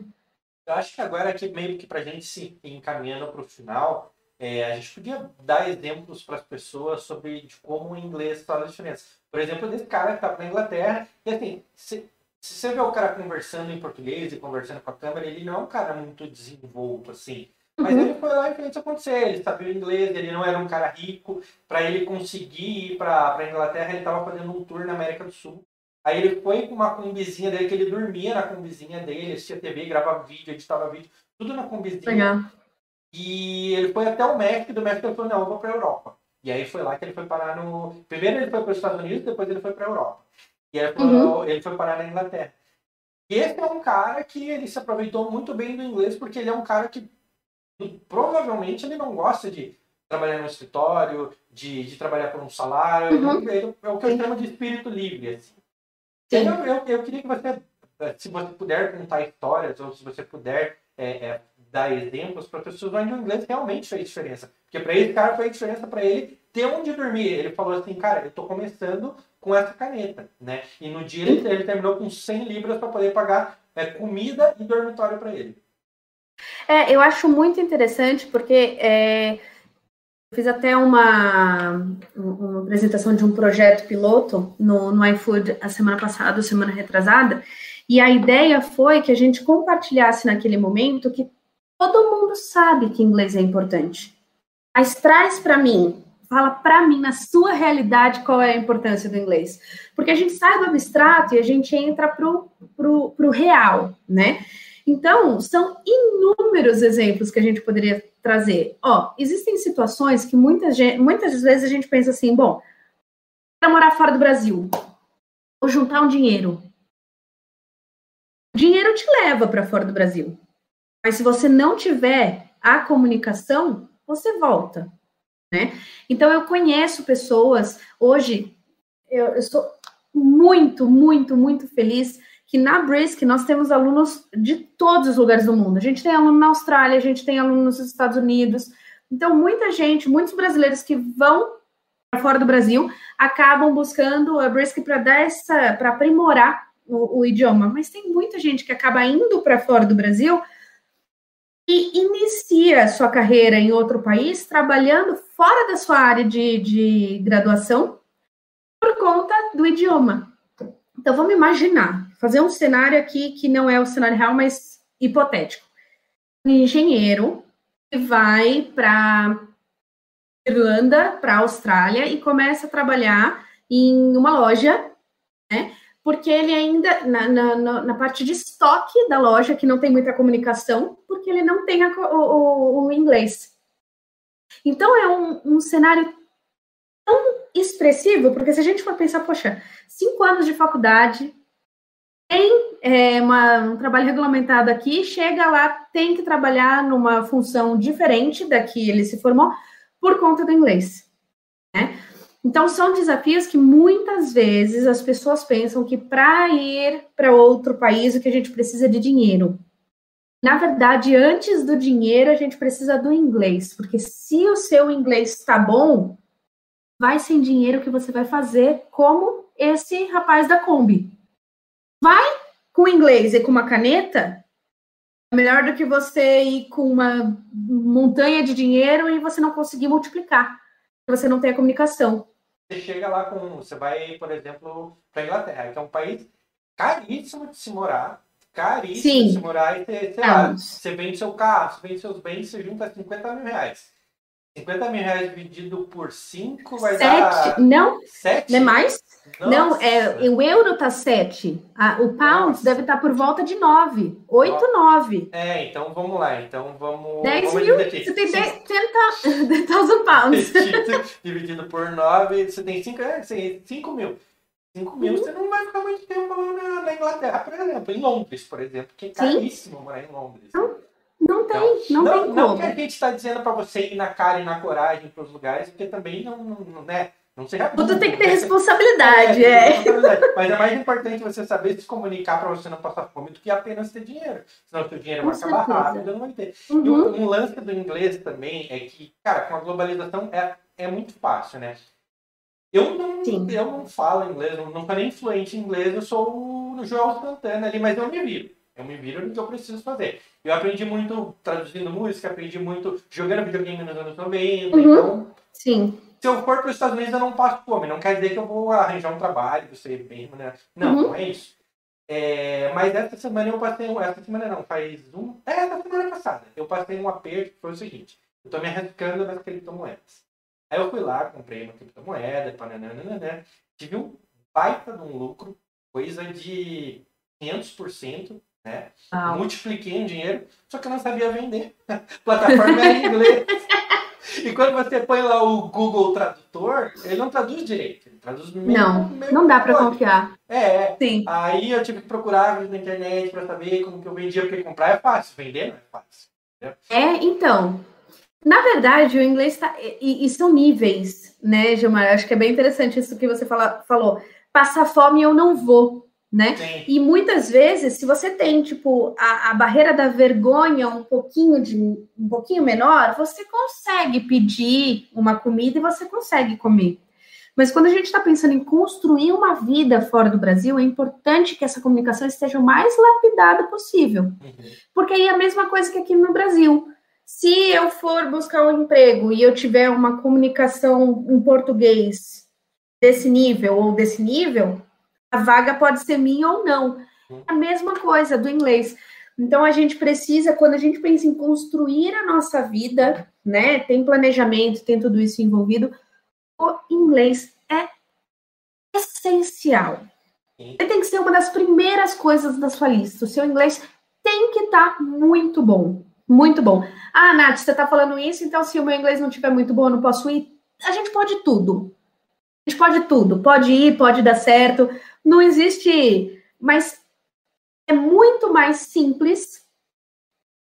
Eu acho que agora, aqui, meio que para a gente se encaminhando para o final, é, a gente podia dar exemplos para as pessoas sobre de como o inglês faz a diferença. Por exemplo, desse cara que estava na Inglaterra, e assim, se, se você vê o cara conversando em português e conversando com a câmera, ele não é um cara muito desenvolto, assim. Mas uhum. ele foi lá e fez isso acontecer. Ele sabia inglês, ele não era um cara rico. Para ele conseguir ir para a Inglaterra, ele estava fazendo um tour na América do Sul. Aí ele foi com uma combizinha dele, que ele dormia na combizinha dele, assistia TV, gravava vídeo, editava vídeo, tudo na combizinha. Legal. E ele foi até o México, do México ele falou, não, eu vou para a Europa. E aí foi lá que ele foi parar no... Primeiro ele foi para os Estados Unidos, depois ele foi para a Europa. E aí uhum. ele foi parar na Inglaterra. E esse é um cara que ele se aproveitou muito bem do inglês, porque ele é um cara que provavelmente ele não gosta de trabalhar no escritório, de, de trabalhar por um salário. Uhum. Ele, é o que eu chamo de espírito livre. Assim. Eu, eu, eu, queria que você, se você puder contar histórias, ou se você puder é, é, dar exemplos para pessoas onde o inglês realmente fez diferença. Porque para esse cara fez diferença para ele ter onde dormir. Ele falou assim, cara, eu estou começando com essa caneta, né? E no dia ele, ele terminou com 100 libras para poder pagar é, comida e dormitório para ele. É, eu acho muito interessante porque é, fiz até uma, uma apresentação de um projeto piloto no, no iFood a semana passada, semana retrasada, e a ideia foi que a gente compartilhasse naquele momento que todo mundo sabe que inglês é importante. Mas traz para mim, fala para mim, na sua realidade, qual é a importância do inglês. Porque a gente sai do abstrato e a gente entra pro, pro, pro real, né? Então, são inúmeros exemplos que a gente poderia trazer. Ó, existem situações que muitas, muitas vezes a gente pensa assim, bom, para morar fora do Brasil, vou juntar um dinheiro. O dinheiro te leva para fora do Brasil. Mas se você não tiver a comunicação, você volta, né? Então eu conheço pessoas hoje, eu, sou muito, muito, muito feliz que na Brisk nós temos alunos de todos os lugares do mundo. A gente tem aluno na Austrália, a gente tem aluno nos Estados Unidos. Então, muita gente, muitos brasileiros que vão para fora do Brasil acabam buscando a Brisk para dar essa, para aprimorar o, o idioma. Mas tem muita gente que acaba indo para fora do Brasil e inicia sua carreira em outro país, trabalhando fora da sua área de, de graduação, por conta do idioma. Então, vamos imaginar, fazer um cenário aqui que não é o cenário real, mas hipotético. Um engenheiro que vai para Irlanda, para Austrália e começa a trabalhar em uma loja, né? Porque ele ainda, na, na, na, parte de estoque da loja, que não tem muita comunicação, porque ele não tem a, o, o, inglês. Então, é um, um, cenário tão expressivo, porque se a gente for pensar, poxa, cinco anos de faculdade, tem é, uma, um trabalho regulamentado aqui, chega lá, tem que trabalhar numa função diferente da que ele se formou, por conta do inglês, né? Então, são desafios que muitas vezes as pessoas pensam que para ir para outro país o que a gente precisa é de dinheiro. Na verdade, antes do dinheiro, a gente precisa do inglês, porque se o seu inglês está bom, vai sem dinheiro que você vai fazer como esse rapaz da Kombi. Vai com inglês e com uma caneta, é melhor do que você ir com uma montanha de dinheiro e você não conseguir multiplicar. Você não tem a comunicação você chega lá com. Você vai, por exemplo, para Inglaterra, que é um país caríssimo de se morar. Caríssimo Sim. de se morar. E você, sei lá, você vende seu carro, você vende seus bens, você junta 50 mil reais. 50 mil reais dividido por 5 vai Sete. dar. Não? 7? Não é mais? Nossa. Não, é, o euro tá 7. o pound Nossa. deve estar tá por volta de 9. 8, 9. É, então vamos lá. Então vamos. 10 vamos mil. Você tem 10 pounds. dividido por 9, você tem 5, é, 5 mil. 5 mil, uhum. você não vai ficar muito tempo na, na, Inglaterra, por exemplo. Em Londres, por exemplo, que é caríssimo Sim. morar em Londres. Não, não tem, não, não, tem não como. que a gente está dizendo para você ir na cara e na coragem para os lugares, porque também não, não né? Não seja Tudo tem que ter responsabilidade, é, é. Mas é mais importante você saber se comunicar para você não passar fome do que apenas ter dinheiro. Senão o seu dinheiro vai acabar rápido, não vai ter. Uhum. E um, um lance do inglês também é que, cara, com a globalização é, é muito fácil, né? Eu não, eu não falo inglês, não, não sou nem fluente em inglês, eu sou o Joel Santana ali, mas eu me viro. Eu me viro no que eu preciso fazer. Eu aprendi muito traduzindo música, aprendi muito jogando videogame nos anos 90, uhum. então... Sim se eu for para os Estados Unidos, eu não passo fome. Não quer dizer que eu vou arranjar um trabalho, ser bem remunerado. Não, uhum. não é isso. É, mas essa semana eu passei. Essa semana não, faz um. É, essa semana passada. Eu passei um aperto que foi o seguinte: eu estou me arriscando nas criptomoedas. Aí eu fui lá, comprei uma criptomoeda, pananana, tive um baita de um lucro, coisa de 500%, né? Ah. Multipliquei em dinheiro, só que eu não sabia vender. A plataforma era em inglês. E quando você põe lá o Google Tradutor, ele não traduz direito. Ele traduz meio, Não, meio não dá para confiar. É, é, Sim. Aí eu tive que procurar na internet para saber como que eu vendia, porque comprar é fácil, vender não é fácil. Entendeu? É, então. Na verdade, o inglês está. E, e, são níveis, né, Gilmar? Acho que é bem interessante isso que você fala, falou. Passar fome eu não vou né? Sim. E muitas vezes, se você tem tipo a, a, barreira da vergonha um pouquinho de um pouquinho menor, você consegue pedir uma comida e você consegue comer. Mas quando a gente está pensando em construir uma vida fora do Brasil, é importante que essa comunicação esteja o mais lapidada possível. Uhum. Porque aí é a mesma coisa que aqui no Brasil. Se eu for buscar um emprego e eu tiver uma comunicação em português desse nível ou desse nível, a vaga pode ser minha ou não. É a mesma coisa do inglês. Então a gente precisa, quando a gente pensa em construir a nossa vida, né, tem planejamento, tem tudo isso envolvido, o inglês é essencial. Ele tem que ser uma das primeiras coisas da sua lista. O seu inglês tem que estar tá muito bom. Muito bom. Ah, Nath, você está falando isso, então se o meu inglês não estiver muito bom, eu não posso ir. A gente pode tudo. A gente pode tudo. Pode ir, pode dar certo não existe, mas é muito mais simples.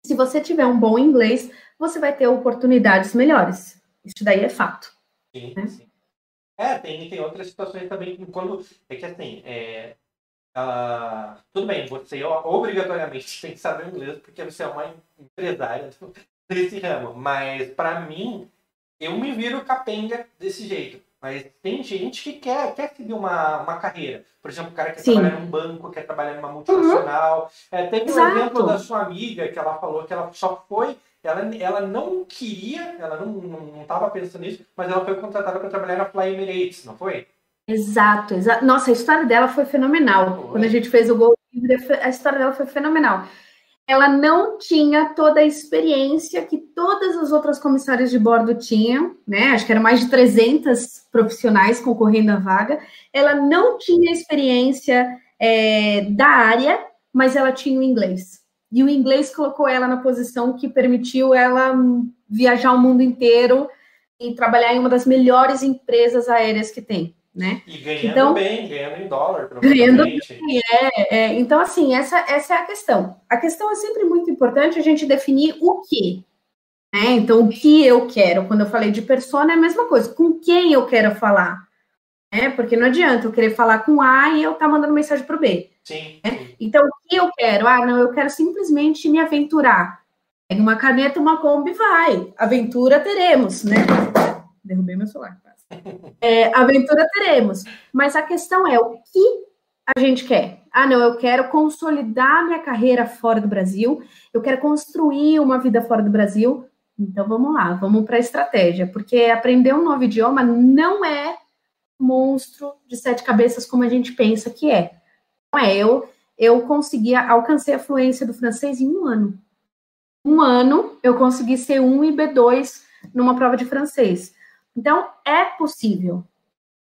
Se você tiver um bom inglês, você vai ter oportunidades melhores. Isso daí é fato. Sim, né? sim. É, tem, tem outras situações também, quando. É que assim, é, Uh, tudo bem, você obrigatoriamente tem que saber inglês porque você é uma empresária desse ramo. Mas para mim, eu me viro capenga desse jeito. Mas tem gente que quer, quer seguir uma, uma carreira. Por exemplo, o cara quer Sim. trabalhar num banco, quer trabalhar numa multinacional. Uhum. É, teve um exemplo da sua amiga que ela falou que ela só foi. Ela, ela não queria, ela não estava pensando nisso, mas ela foi contratada para trabalhar na Fly Emirates, não foi? Exato, exato. Nossa, a história dela foi fenomenal. Foi. Quando a gente fez o Gol a história dela foi fenomenal ela não tinha toda a experiência que todas as outras comissárias de bordo tinham, né? Acho que eram mais de 300 profissionais concorrendo à vaga. Ela não tinha experiência é, da área, mas ela tinha o inglês. E o inglês colocou ela na posição que permitiu ela viajar o mundo inteiro e trabalhar em uma das melhores empresas aéreas que tem né? E ganhando então, bem, ganhando em dólar, ganhando bem, é, é, Então, assim, essa, essa é a questão. A questão é sempre muito importante a gente definir o que. Né? Então, o que eu quero. Quando eu falei de persona, é a mesma coisa. Com quem eu quero falar. Né? Porque não adianta eu querer falar com A e eu estar tá mandando mensagem para o B. Sim, né? Então, o que eu quero? Ah, não, eu quero simplesmente me aventurar. Pega uma caneta, uma Kombi, vai. Aventura teremos, né? Derrubei meu celular. É, aventura teremos. Mas a questão é o que a gente quer. Ah, não, eu quero consolidar minha carreira fora do Brasil, eu quero construir uma vida fora do Brasil. Então vamos lá, vamos para a estratégia, porque aprender um novo idioma não é monstro de sete cabeças como a gente pensa que é. Não é, eu, eu consegui, alcancei a fluência do francês em um ano. Um ano eu consegui ser um e B2 numa prova de francês. Então, é possível.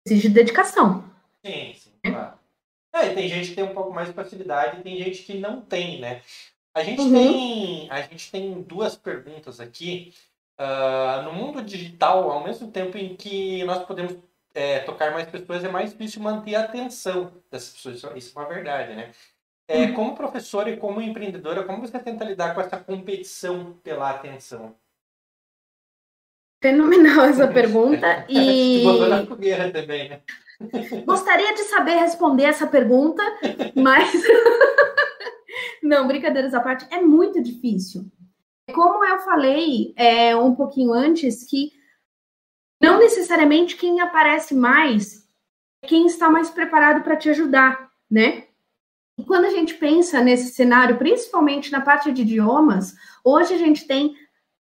Exige dedicação. Sim, sim, claro. É, tem gente que tem um pouco mais de facilidade e tem gente que não tem, né? A gente, uhum. tem, a gente tem duas perguntas aqui. Uh, no mundo digital, ao mesmo tempo em que nós podemos é, tocar mais pessoas, é mais difícil manter a atenção dessas pessoas. Isso é uma verdade, né? É, uhum. Como professora e como empreendedora, como você tenta lidar com essa competição pela atenção? Fenomenal essa pergunta. E. na fogueira também, né? Gostaria de saber responder essa pergunta, mas. Não, brincadeiras à parte, é muito difícil. Como eu falei é, um pouquinho antes, que não necessariamente quem aparece mais é quem está mais preparado para te ajudar, né? E quando a gente pensa nesse cenário, principalmente na parte de idiomas, hoje a gente tem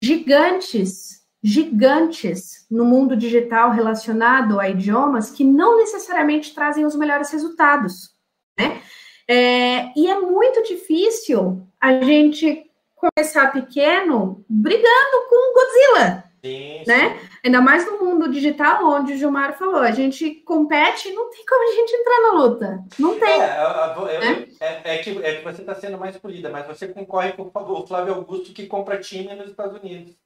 gigantes gigantes no mundo digital relacionado a idiomas que não necessariamente trazem os melhores resultados, né? É, e é muito difícil a gente começar pequeno brigando com Godzilla, sim, né? Ainda mais no mundo digital, onde o Gilmar falou, a gente compete, não tem como a gente entrar na luta. Não tem. É, eu, eu, né? é, é que, é que você está sendo mais polida, mas você concorre com o Flávio Augusto que compra time nos Estados Unidos.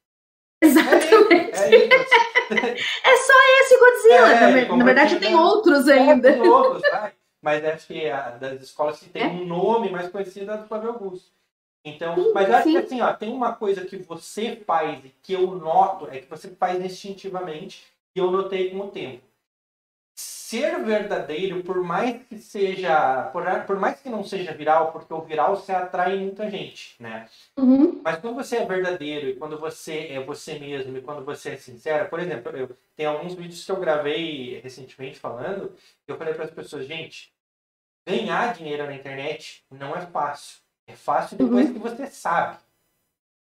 Exatamente. É, é, é só esse Godzilla. É, na, na verdade, tem outros ainda. Tem outros, tá? Mas acho que a, das escolas que tem é. um nome mais conhecido é do Flávio Augusto. Então, sim, mas acho sim. que assim, ó, tem uma coisa que você faz e que eu noto, é que você faz instintivamente, e eu notei com o tempo ser verdadeiro, por mais que seja, por, por mais que não seja viral, porque o viral se atrai muita gente, né? Uhum. Mas quando você é verdadeiro e quando você é você mesmo e quando você é sincero, por exemplo, eu tem alguns vídeos que eu gravei recentemente falando, eu falei para as pessoas, gente, ganhar dinheiro na internet não é fácil. É fácil depois uhum. que você sabe.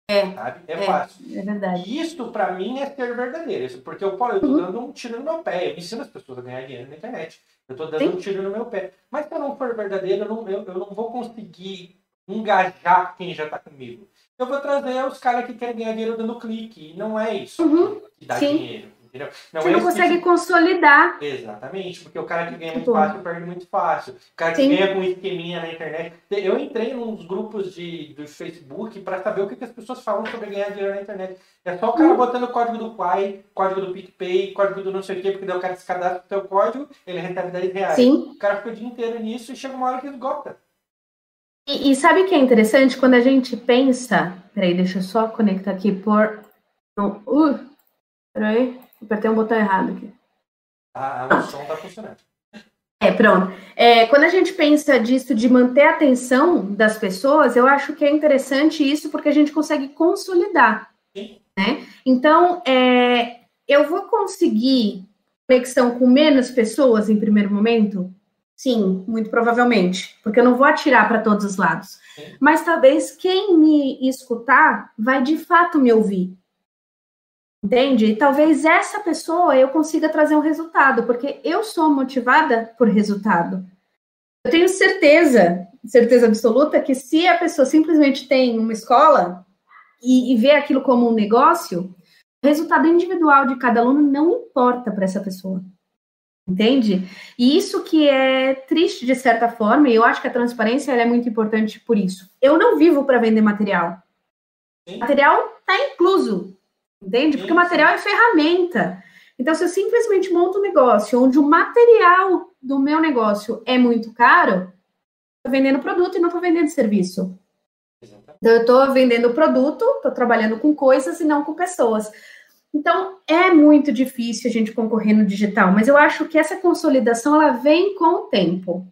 É, sabe? É, é fácil. É verdade. E isso, para mim, é ser verdadeiro. Isso, porque eu, eu tô uhum. dando um tiro no meu pé. Eu ensino as pessoas a ganhar dinheiro na internet. Eu tô dando Sim. um tiro no meu pé. Mas se eu não for verdadeiro, eu não, eu, eu não vou conseguir engajar quem já tá comigo. Eu vou trazer os caras que querem ganhar dinheiro dando clique. E não é isso uhum. que dá Sim. dinheiro. Entendeu? Não Você é não consegue consolidar. Exatamente, porque o cara que ganha muito fácil perde muito fácil. O cara que Sim. ganha com esqueminha na internet. Eu entrei nos grupos de, do Facebook para saber o que, que, as pessoas falam sobre ganhar dinheiro na internet. É só o cara hum. botando o código do Quai, código do PicPay, código do não sei o quê, porque daí o cara descadastra o seu código, ele recebe 10 reais. Sim. O cara fica o dia inteiro nisso e chega uma hora que esgota. E, e sabe o que é interessante? Quando a gente pensa. Peraí, deixa eu só conectar aqui por. Uh, peraí. Apertei um botão errado aqui. Ah, o som tá funcionando. É, pronto. É, quando a gente pensa disso de manter a atenção das pessoas, eu acho que é interessante isso porque a gente consegue consolidar. Né? Então, é, eu vou conseguir conexão com menos pessoas em primeiro momento? Sim, muito provavelmente, porque eu não vou atirar para todos os lados. Mas talvez quem me escutar vai de fato me ouvir. Entende? E talvez essa pessoa eu consiga trazer um resultado, porque eu sou motivada por resultado. Eu tenho certeza, certeza absoluta, que se a pessoa simplesmente tem uma escola e, e vê aquilo como um negócio, o resultado individual de cada aluno não importa para essa pessoa. Entende? E isso que é triste de certa forma, e eu acho que a transparência é muito importante por isso. Eu não vivo para vender material. Sim. Material está incluso Entende? Porque o material é ferramenta. Então, se eu simplesmente monto um negócio onde o material do meu negócio é muito caro, estou vendendo produto e não estou vendendo serviço. Então, eu estou vendendo produto, estou trabalhando com coisas e não com pessoas. Então, é muito difícil a gente concorrer no digital, mas eu acho que essa consolidação ela vem com o tempo.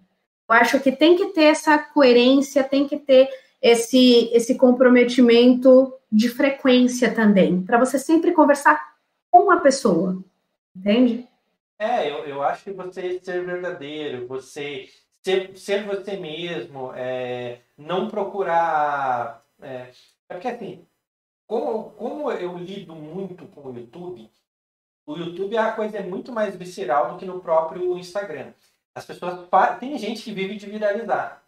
Eu acho que tem que ter essa coerência, tem que ter esse, esse comprometimento de frequência também, para você sempre conversar com a pessoa, entende? É, eu, eu acho que você ser verdadeiro, você ser, ser você mesmo, é, não procurar. É, é porque assim, como, como eu lido muito com o YouTube, o YouTube a coisa é muito mais visceral do que no próprio Instagram. As pessoas. Tem gente que vive de viralizar.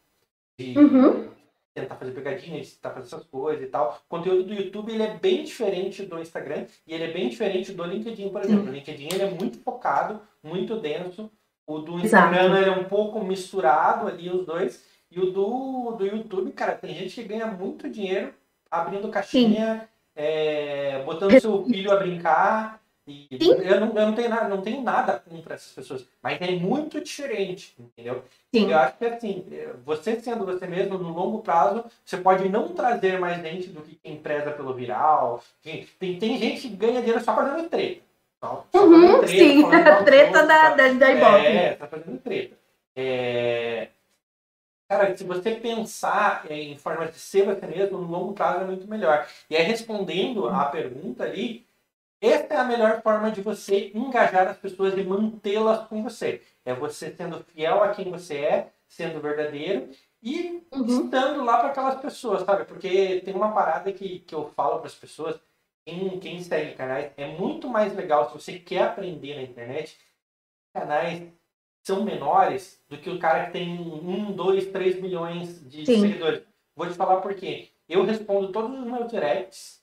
De, uhum tentar fazer pegadinhas, tentar fazer essas coisas e tal. O conteúdo do YouTube ele é bem diferente do Instagram e ele é bem diferente do LinkedIn, por exemplo. Sim. O LinkedIn ele é muito focado, muito denso. O do Instagram ele é um pouco misturado ali os dois. E o do, do YouTube, cara, tem gente que ganha muito dinheiro abrindo caixinha, é, botando seu filho a brincar. E eu não, eu não tenho nada, não tenho nada contra essas pessoas, mas é muito diferente, entendeu? Sim. Eu acho que assim, você sendo você mesmo, no longo prazo, você pode não trazer mais gente do que quem preza pelo viral. Tem, tem gente que ganha dinheiro só fazendo treta. Só, só uhum, treta sim, a treta da, da, da Ibope. É, tá fazendo treta. É... Cara, se você pensar em forma de ser você mesmo, no longo prazo é muito melhor. E aí, respondendo a pergunta ali, essa é a melhor forma de você engajar as pessoas e mantê-las com você. É você sendo fiel a quem você é, sendo verdadeiro e uhum. estando lá para aquelas pessoas, sabe? Porque tem uma parada que, que eu falo para as pessoas, quem, quem segue canais, é muito mais legal se você quer aprender na internet, canais são menores do que o cara que tem um, dois, três milhões de Sim. seguidores. Vou te falar por quê. Eu respondo todos os meus directs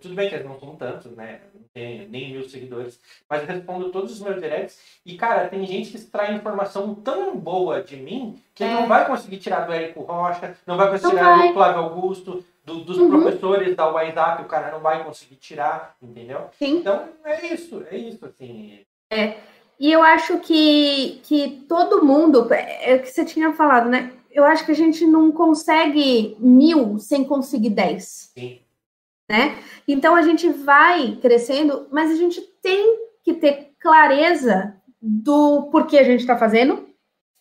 tudo bem que eles não são tantos, né? Não tem nem mil seguidores. Mas eu respondo todos os meus directs. E, cara, tem gente que extrai informação tão boa de mim que é. não vai conseguir tirar do Érico Rocha, não vai conseguir não tirar vai. do Flávio Augusto, do, dos uhum. professores da WhatsApp, o cara não vai conseguir tirar, entendeu? Sim. Então, é isso, é isso, assim. É. E eu acho que, que todo mundo, é o que você tinha falado, né? Eu acho que a gente não consegue mil sem conseguir dez. Sim né? Então a gente vai crescendo, mas a gente tem que ter clareza do porquê a gente está fazendo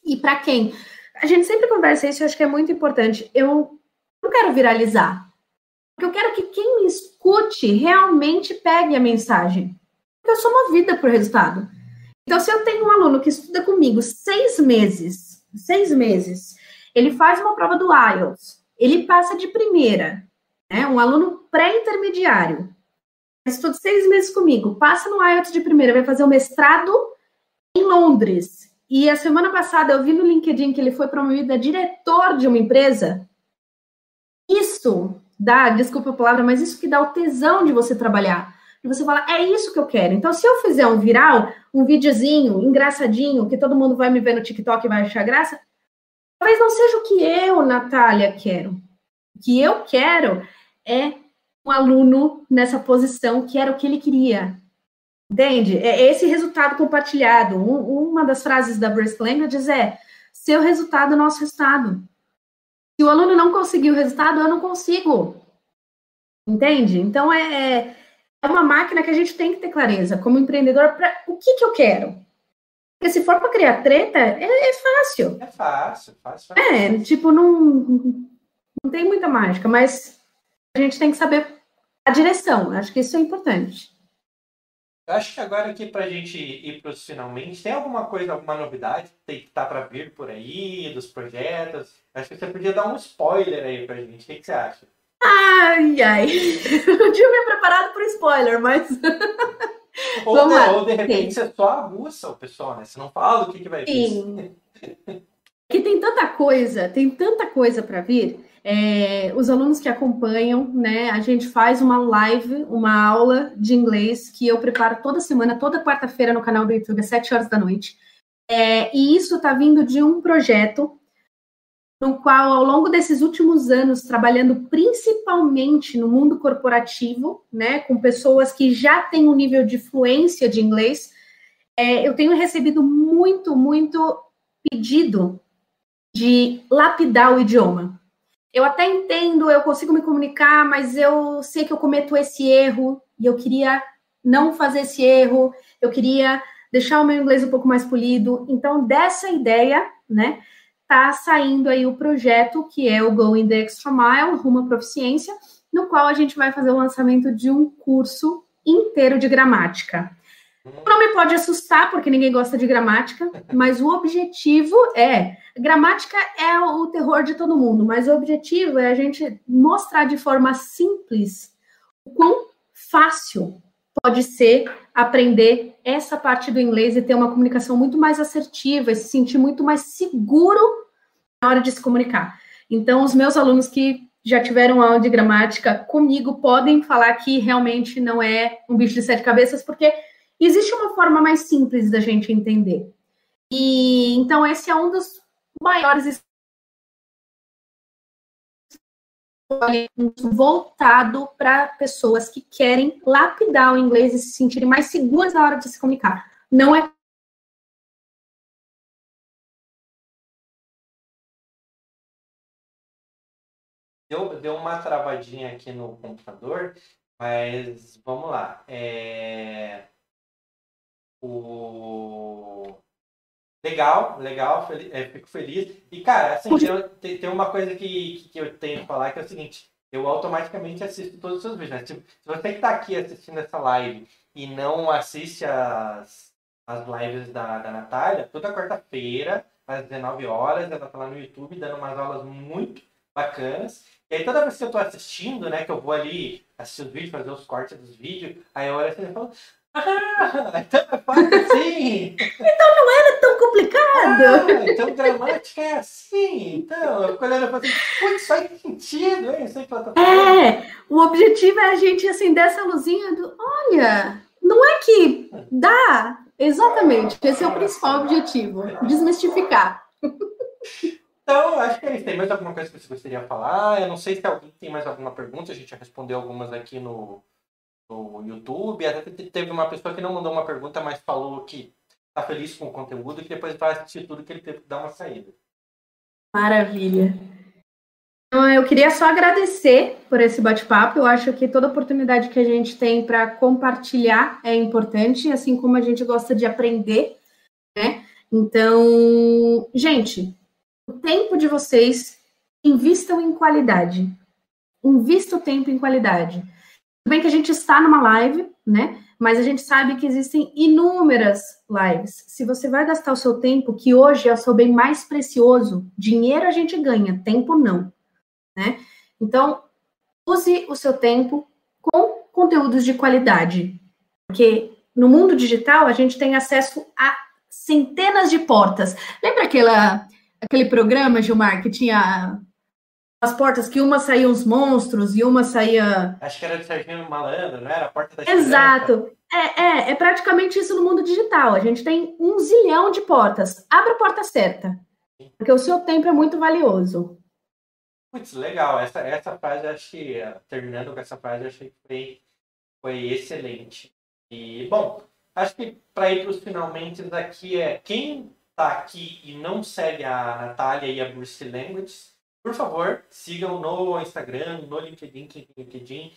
e para quem. A gente sempre conversa isso, eu acho que é muito importante. Eu não quero viralizar, porque eu quero que quem me escute realmente pegue a mensagem. Porque eu sou movida por resultado. Então, se eu tenho um aluno que estuda comigo seis meses, seis meses, ele faz uma prova do IELTS, ele passa de primeira, né? Um aluno pré-intermediário, estuda seis meses comigo, passa no IELTS de primeira, vai fazer o um mestrado em Londres. E a semana passada eu vi no LinkedIn que ele foi promovido a diretor de uma empresa. Isso dá, desculpa a palavra, mas isso que dá o tesão de você trabalhar. E você fala, é isso que eu quero. Então, se eu fizer um viral, um videozinho engraçadinho, que todo mundo vai me ver no TikTok e vai achar graça, talvez não seja o que eu, Natália, quero. O que eu quero é um aluno nessa posição que era o que ele queria. Entende? É esse resultado compartilhado. Um, uma das frases da Brace Languages é: seu resultado, nosso resultado. Se o aluno não conseguir o resultado, eu não consigo. Entende? Então é, é uma máquina que a gente tem que ter clareza como empreendedor para o que, que eu quero. Porque se for para criar treta, é, é, fácil. É fácil, fácil, fácil. É, tipo, não, não tem muita mágica, mas a gente tem que saber a direção. Acho que isso é importante. Eu acho que agora aqui para a gente ir para os finalmente, tem alguma coisa, alguma novidade que está para vir por aí, dos projetos? Acho que você podia dar um spoiler aí para a gente. O que, que você acha? Ai, ai. Não tinha me preparado para spoiler, mas. Ou, Vamos de, lá. ou de repente Sim. você só aguça o pessoal, né? Você não fala o que, que vai vir. Sim. que tem tanta coisa, tem tanta coisa para vir. É, os alunos que acompanham, né? A gente faz uma live, uma aula de inglês que eu preparo toda semana, toda quarta-feira no canal do YouTube, às 7 horas da noite. É, e isso está vindo de um projeto no qual, ao longo desses últimos anos, trabalhando principalmente no mundo corporativo, né, com pessoas que já têm um nível de fluência de inglês, é, eu tenho recebido muito, muito pedido de lapidar o idioma. Eu até entendo, eu consigo me comunicar, mas eu sei que eu cometo esse erro e eu queria não fazer esse erro, eu queria deixar o meu inglês um pouco mais polido. Então, dessa ideia, né, está saindo aí o projeto que é o Going the Extra Mile, rumo à proficiência, no qual a gente vai fazer o lançamento de um curso inteiro de gramática. O nome pode assustar, porque ninguém gosta de gramática, mas o objetivo é. Gramática é o terror de todo mundo, mas o objetivo é a gente mostrar de forma simples o quão fácil pode ser aprender essa parte do inglês e ter uma comunicação muito mais assertiva e se sentir muito mais seguro na hora de se comunicar. Então, os meus alunos que já tiveram aula de gramática comigo podem falar que realmente não é um bicho de sete cabeças, porque existe uma forma mais simples da gente entender. E então esse é um dos maiores voltado para pessoas que querem lapidar o inglês e se sentirem mais seguras na hora de se comunicar. Não é Deu, deu uma travadinha aqui no computador, mas vamos lá. É... O... Legal, legal, é, fico feliz. E, cara, assim, tem, tem uma coisa que, que eu tenho que falar que é o seguinte: eu automaticamente assisto todos os seus vídeos. Né? Se, se você que está aqui assistindo essa live e não assiste as, as lives da, da Natália, toda quarta-feira, às 19 horas, ela tá lá no YouTube dando umas aulas muito bacanas. E aí toda vez que eu tô assistindo, né, que eu vou ali assistir os vídeos, fazer os cortes dos vídeos, aí eu olho assim e falo, ah, então é fácil assim. então não era tão complicado. Ah, então gramática é assim. Então, eu fico olhando e falo assim, putz, faz sentido, hein? Isso aí que ela tá É, o objetivo é a gente assim, dessa luzinha do, olha, não é que dá. Exatamente, esse é o principal objetivo, desmistificar. Então, acho que é isso. Tem mais alguma coisa que você gostaria de falar? Eu não sei se alguém tem mais alguma pergunta, a gente já respondeu algumas aqui no, no YouTube. Até teve uma pessoa que não mandou uma pergunta, mas falou que está feliz com o conteúdo e que depois vai assistir tudo que ele teve que dar uma saída. Maravilha. Então, eu queria só agradecer por esse bate-papo. Eu acho que toda oportunidade que a gente tem para compartilhar é importante, assim como a gente gosta de aprender, né? Então, gente, o tempo de vocês, invistam em qualidade. Invista o tempo em qualidade bem que a gente está numa live, né? Mas a gente sabe que existem inúmeras lives. Se você vai gastar o seu tempo, que hoje é o seu bem mais precioso, dinheiro a gente ganha, tempo não, né? Então, use o seu tempo com conteúdos de qualidade. Porque no mundo digital a gente tem acesso a centenas de portas. Lembra aquela, aquele programa, Gilmar, que tinha as portas que uma saía uns monstros e uma saía. Acho que era de Serginho Malandro, não era? A porta da Exato. É, é, é praticamente isso no mundo digital. A gente tem um zilhão de portas. Abra a porta certa. Porque o seu tempo é muito valioso. Putz, legal. Essa, essa frase, acho que, terminando com essa frase, achei que foi, foi excelente. E, bom, acho que para ir para os finalmente aqui é quem está aqui e não segue a Natália e a Bruce Language, por favor, sigam no Instagram, no LinkedIn, LinkedIn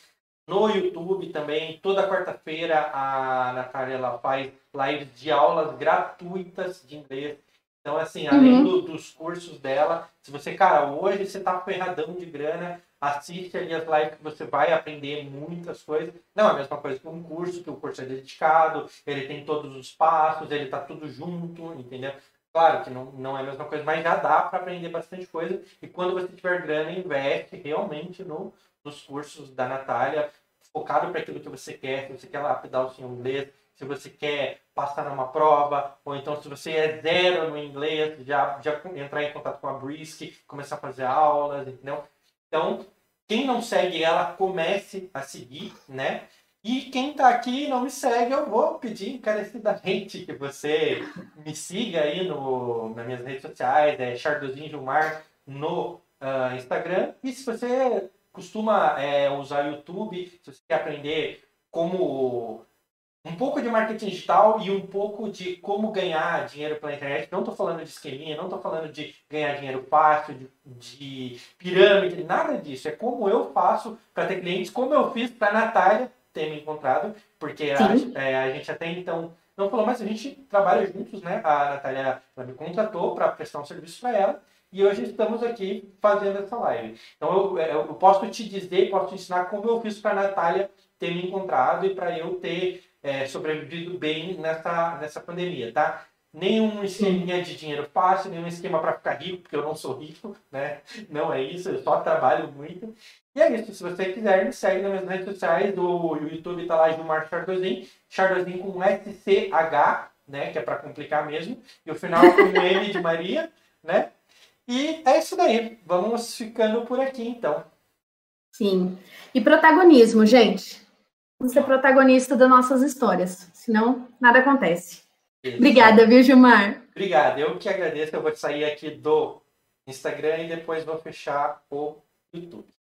no YouTube também. Toda quarta-feira a Natália ela faz lives de aulas gratuitas de inglês. Então, assim, além uhum. do, dos cursos dela, se você, cara, hoje você tá ferradão de grana, assiste ali as lives que você vai aprender muitas coisas. Não é a mesma coisa que um curso, que o curso é dedicado, ele tem todos os passos, ele tá tudo junto, entendeu? Claro que não, não é a mesma coisa, mas já dá para aprender bastante coisa. E quando você tiver grana, investe realmente no, nos cursos da Natália, focado para aquilo que você quer. Se você quer lapidar o seu inglês, se você quer passar numa prova, ou então se você é zero no inglês, já, já entrar em contato com a Brisk, começar a fazer aulas, entendeu? Então, quem não segue ela, comece a seguir, né? E quem está aqui e não me segue, eu vou pedir encarecidamente que você me siga aí no, nas minhas redes sociais, é Chardozinho Gilmar no uh, Instagram. E se você costuma é, usar YouTube, se você quer aprender como um pouco de marketing digital e um pouco de como ganhar dinheiro pela internet. Não estou falando de esqueminha, não estou falando de ganhar dinheiro fácil, de, de, pirâmide, nada disso. É como eu faço para ter clientes, como eu fiz para a Natália ter me encontrado, porque a, é, a, gente até então não falou, mas a gente trabalha juntos, né? A Natália me contratou para prestar um serviço para ela e hoje estamos aqui fazendo essa live. Então eu, é, eu posso te dizer, posso te ensinar como eu fiz para a Natália ter me encontrado e para eu ter é, sobrevivido bem nessa, nessa pandemia, tá? Nenhum esquema de dinheiro fácil, nenhum esquema para ficar rico, porque eu não sou rico, né? Não é isso, eu só trabalho muito. E é isso. Se você quiser, me segue nas minhas redes sociais. Do YouTube tá lá Gilmar Chardozin. Chardozin com SCH, né? Que é para complicar mesmo. E o final com M de Maria, né? E é isso daí. Vamos ficando por aqui, então. Sim. E protagonismo, gente. Vamos ser protagonista das nossas histórias. Senão, nada acontece. Obrigada, viu, Gilmar? Obrigado. Eu que agradeço. Eu vou sair aqui do Instagram e depois vou fechar o YouTube.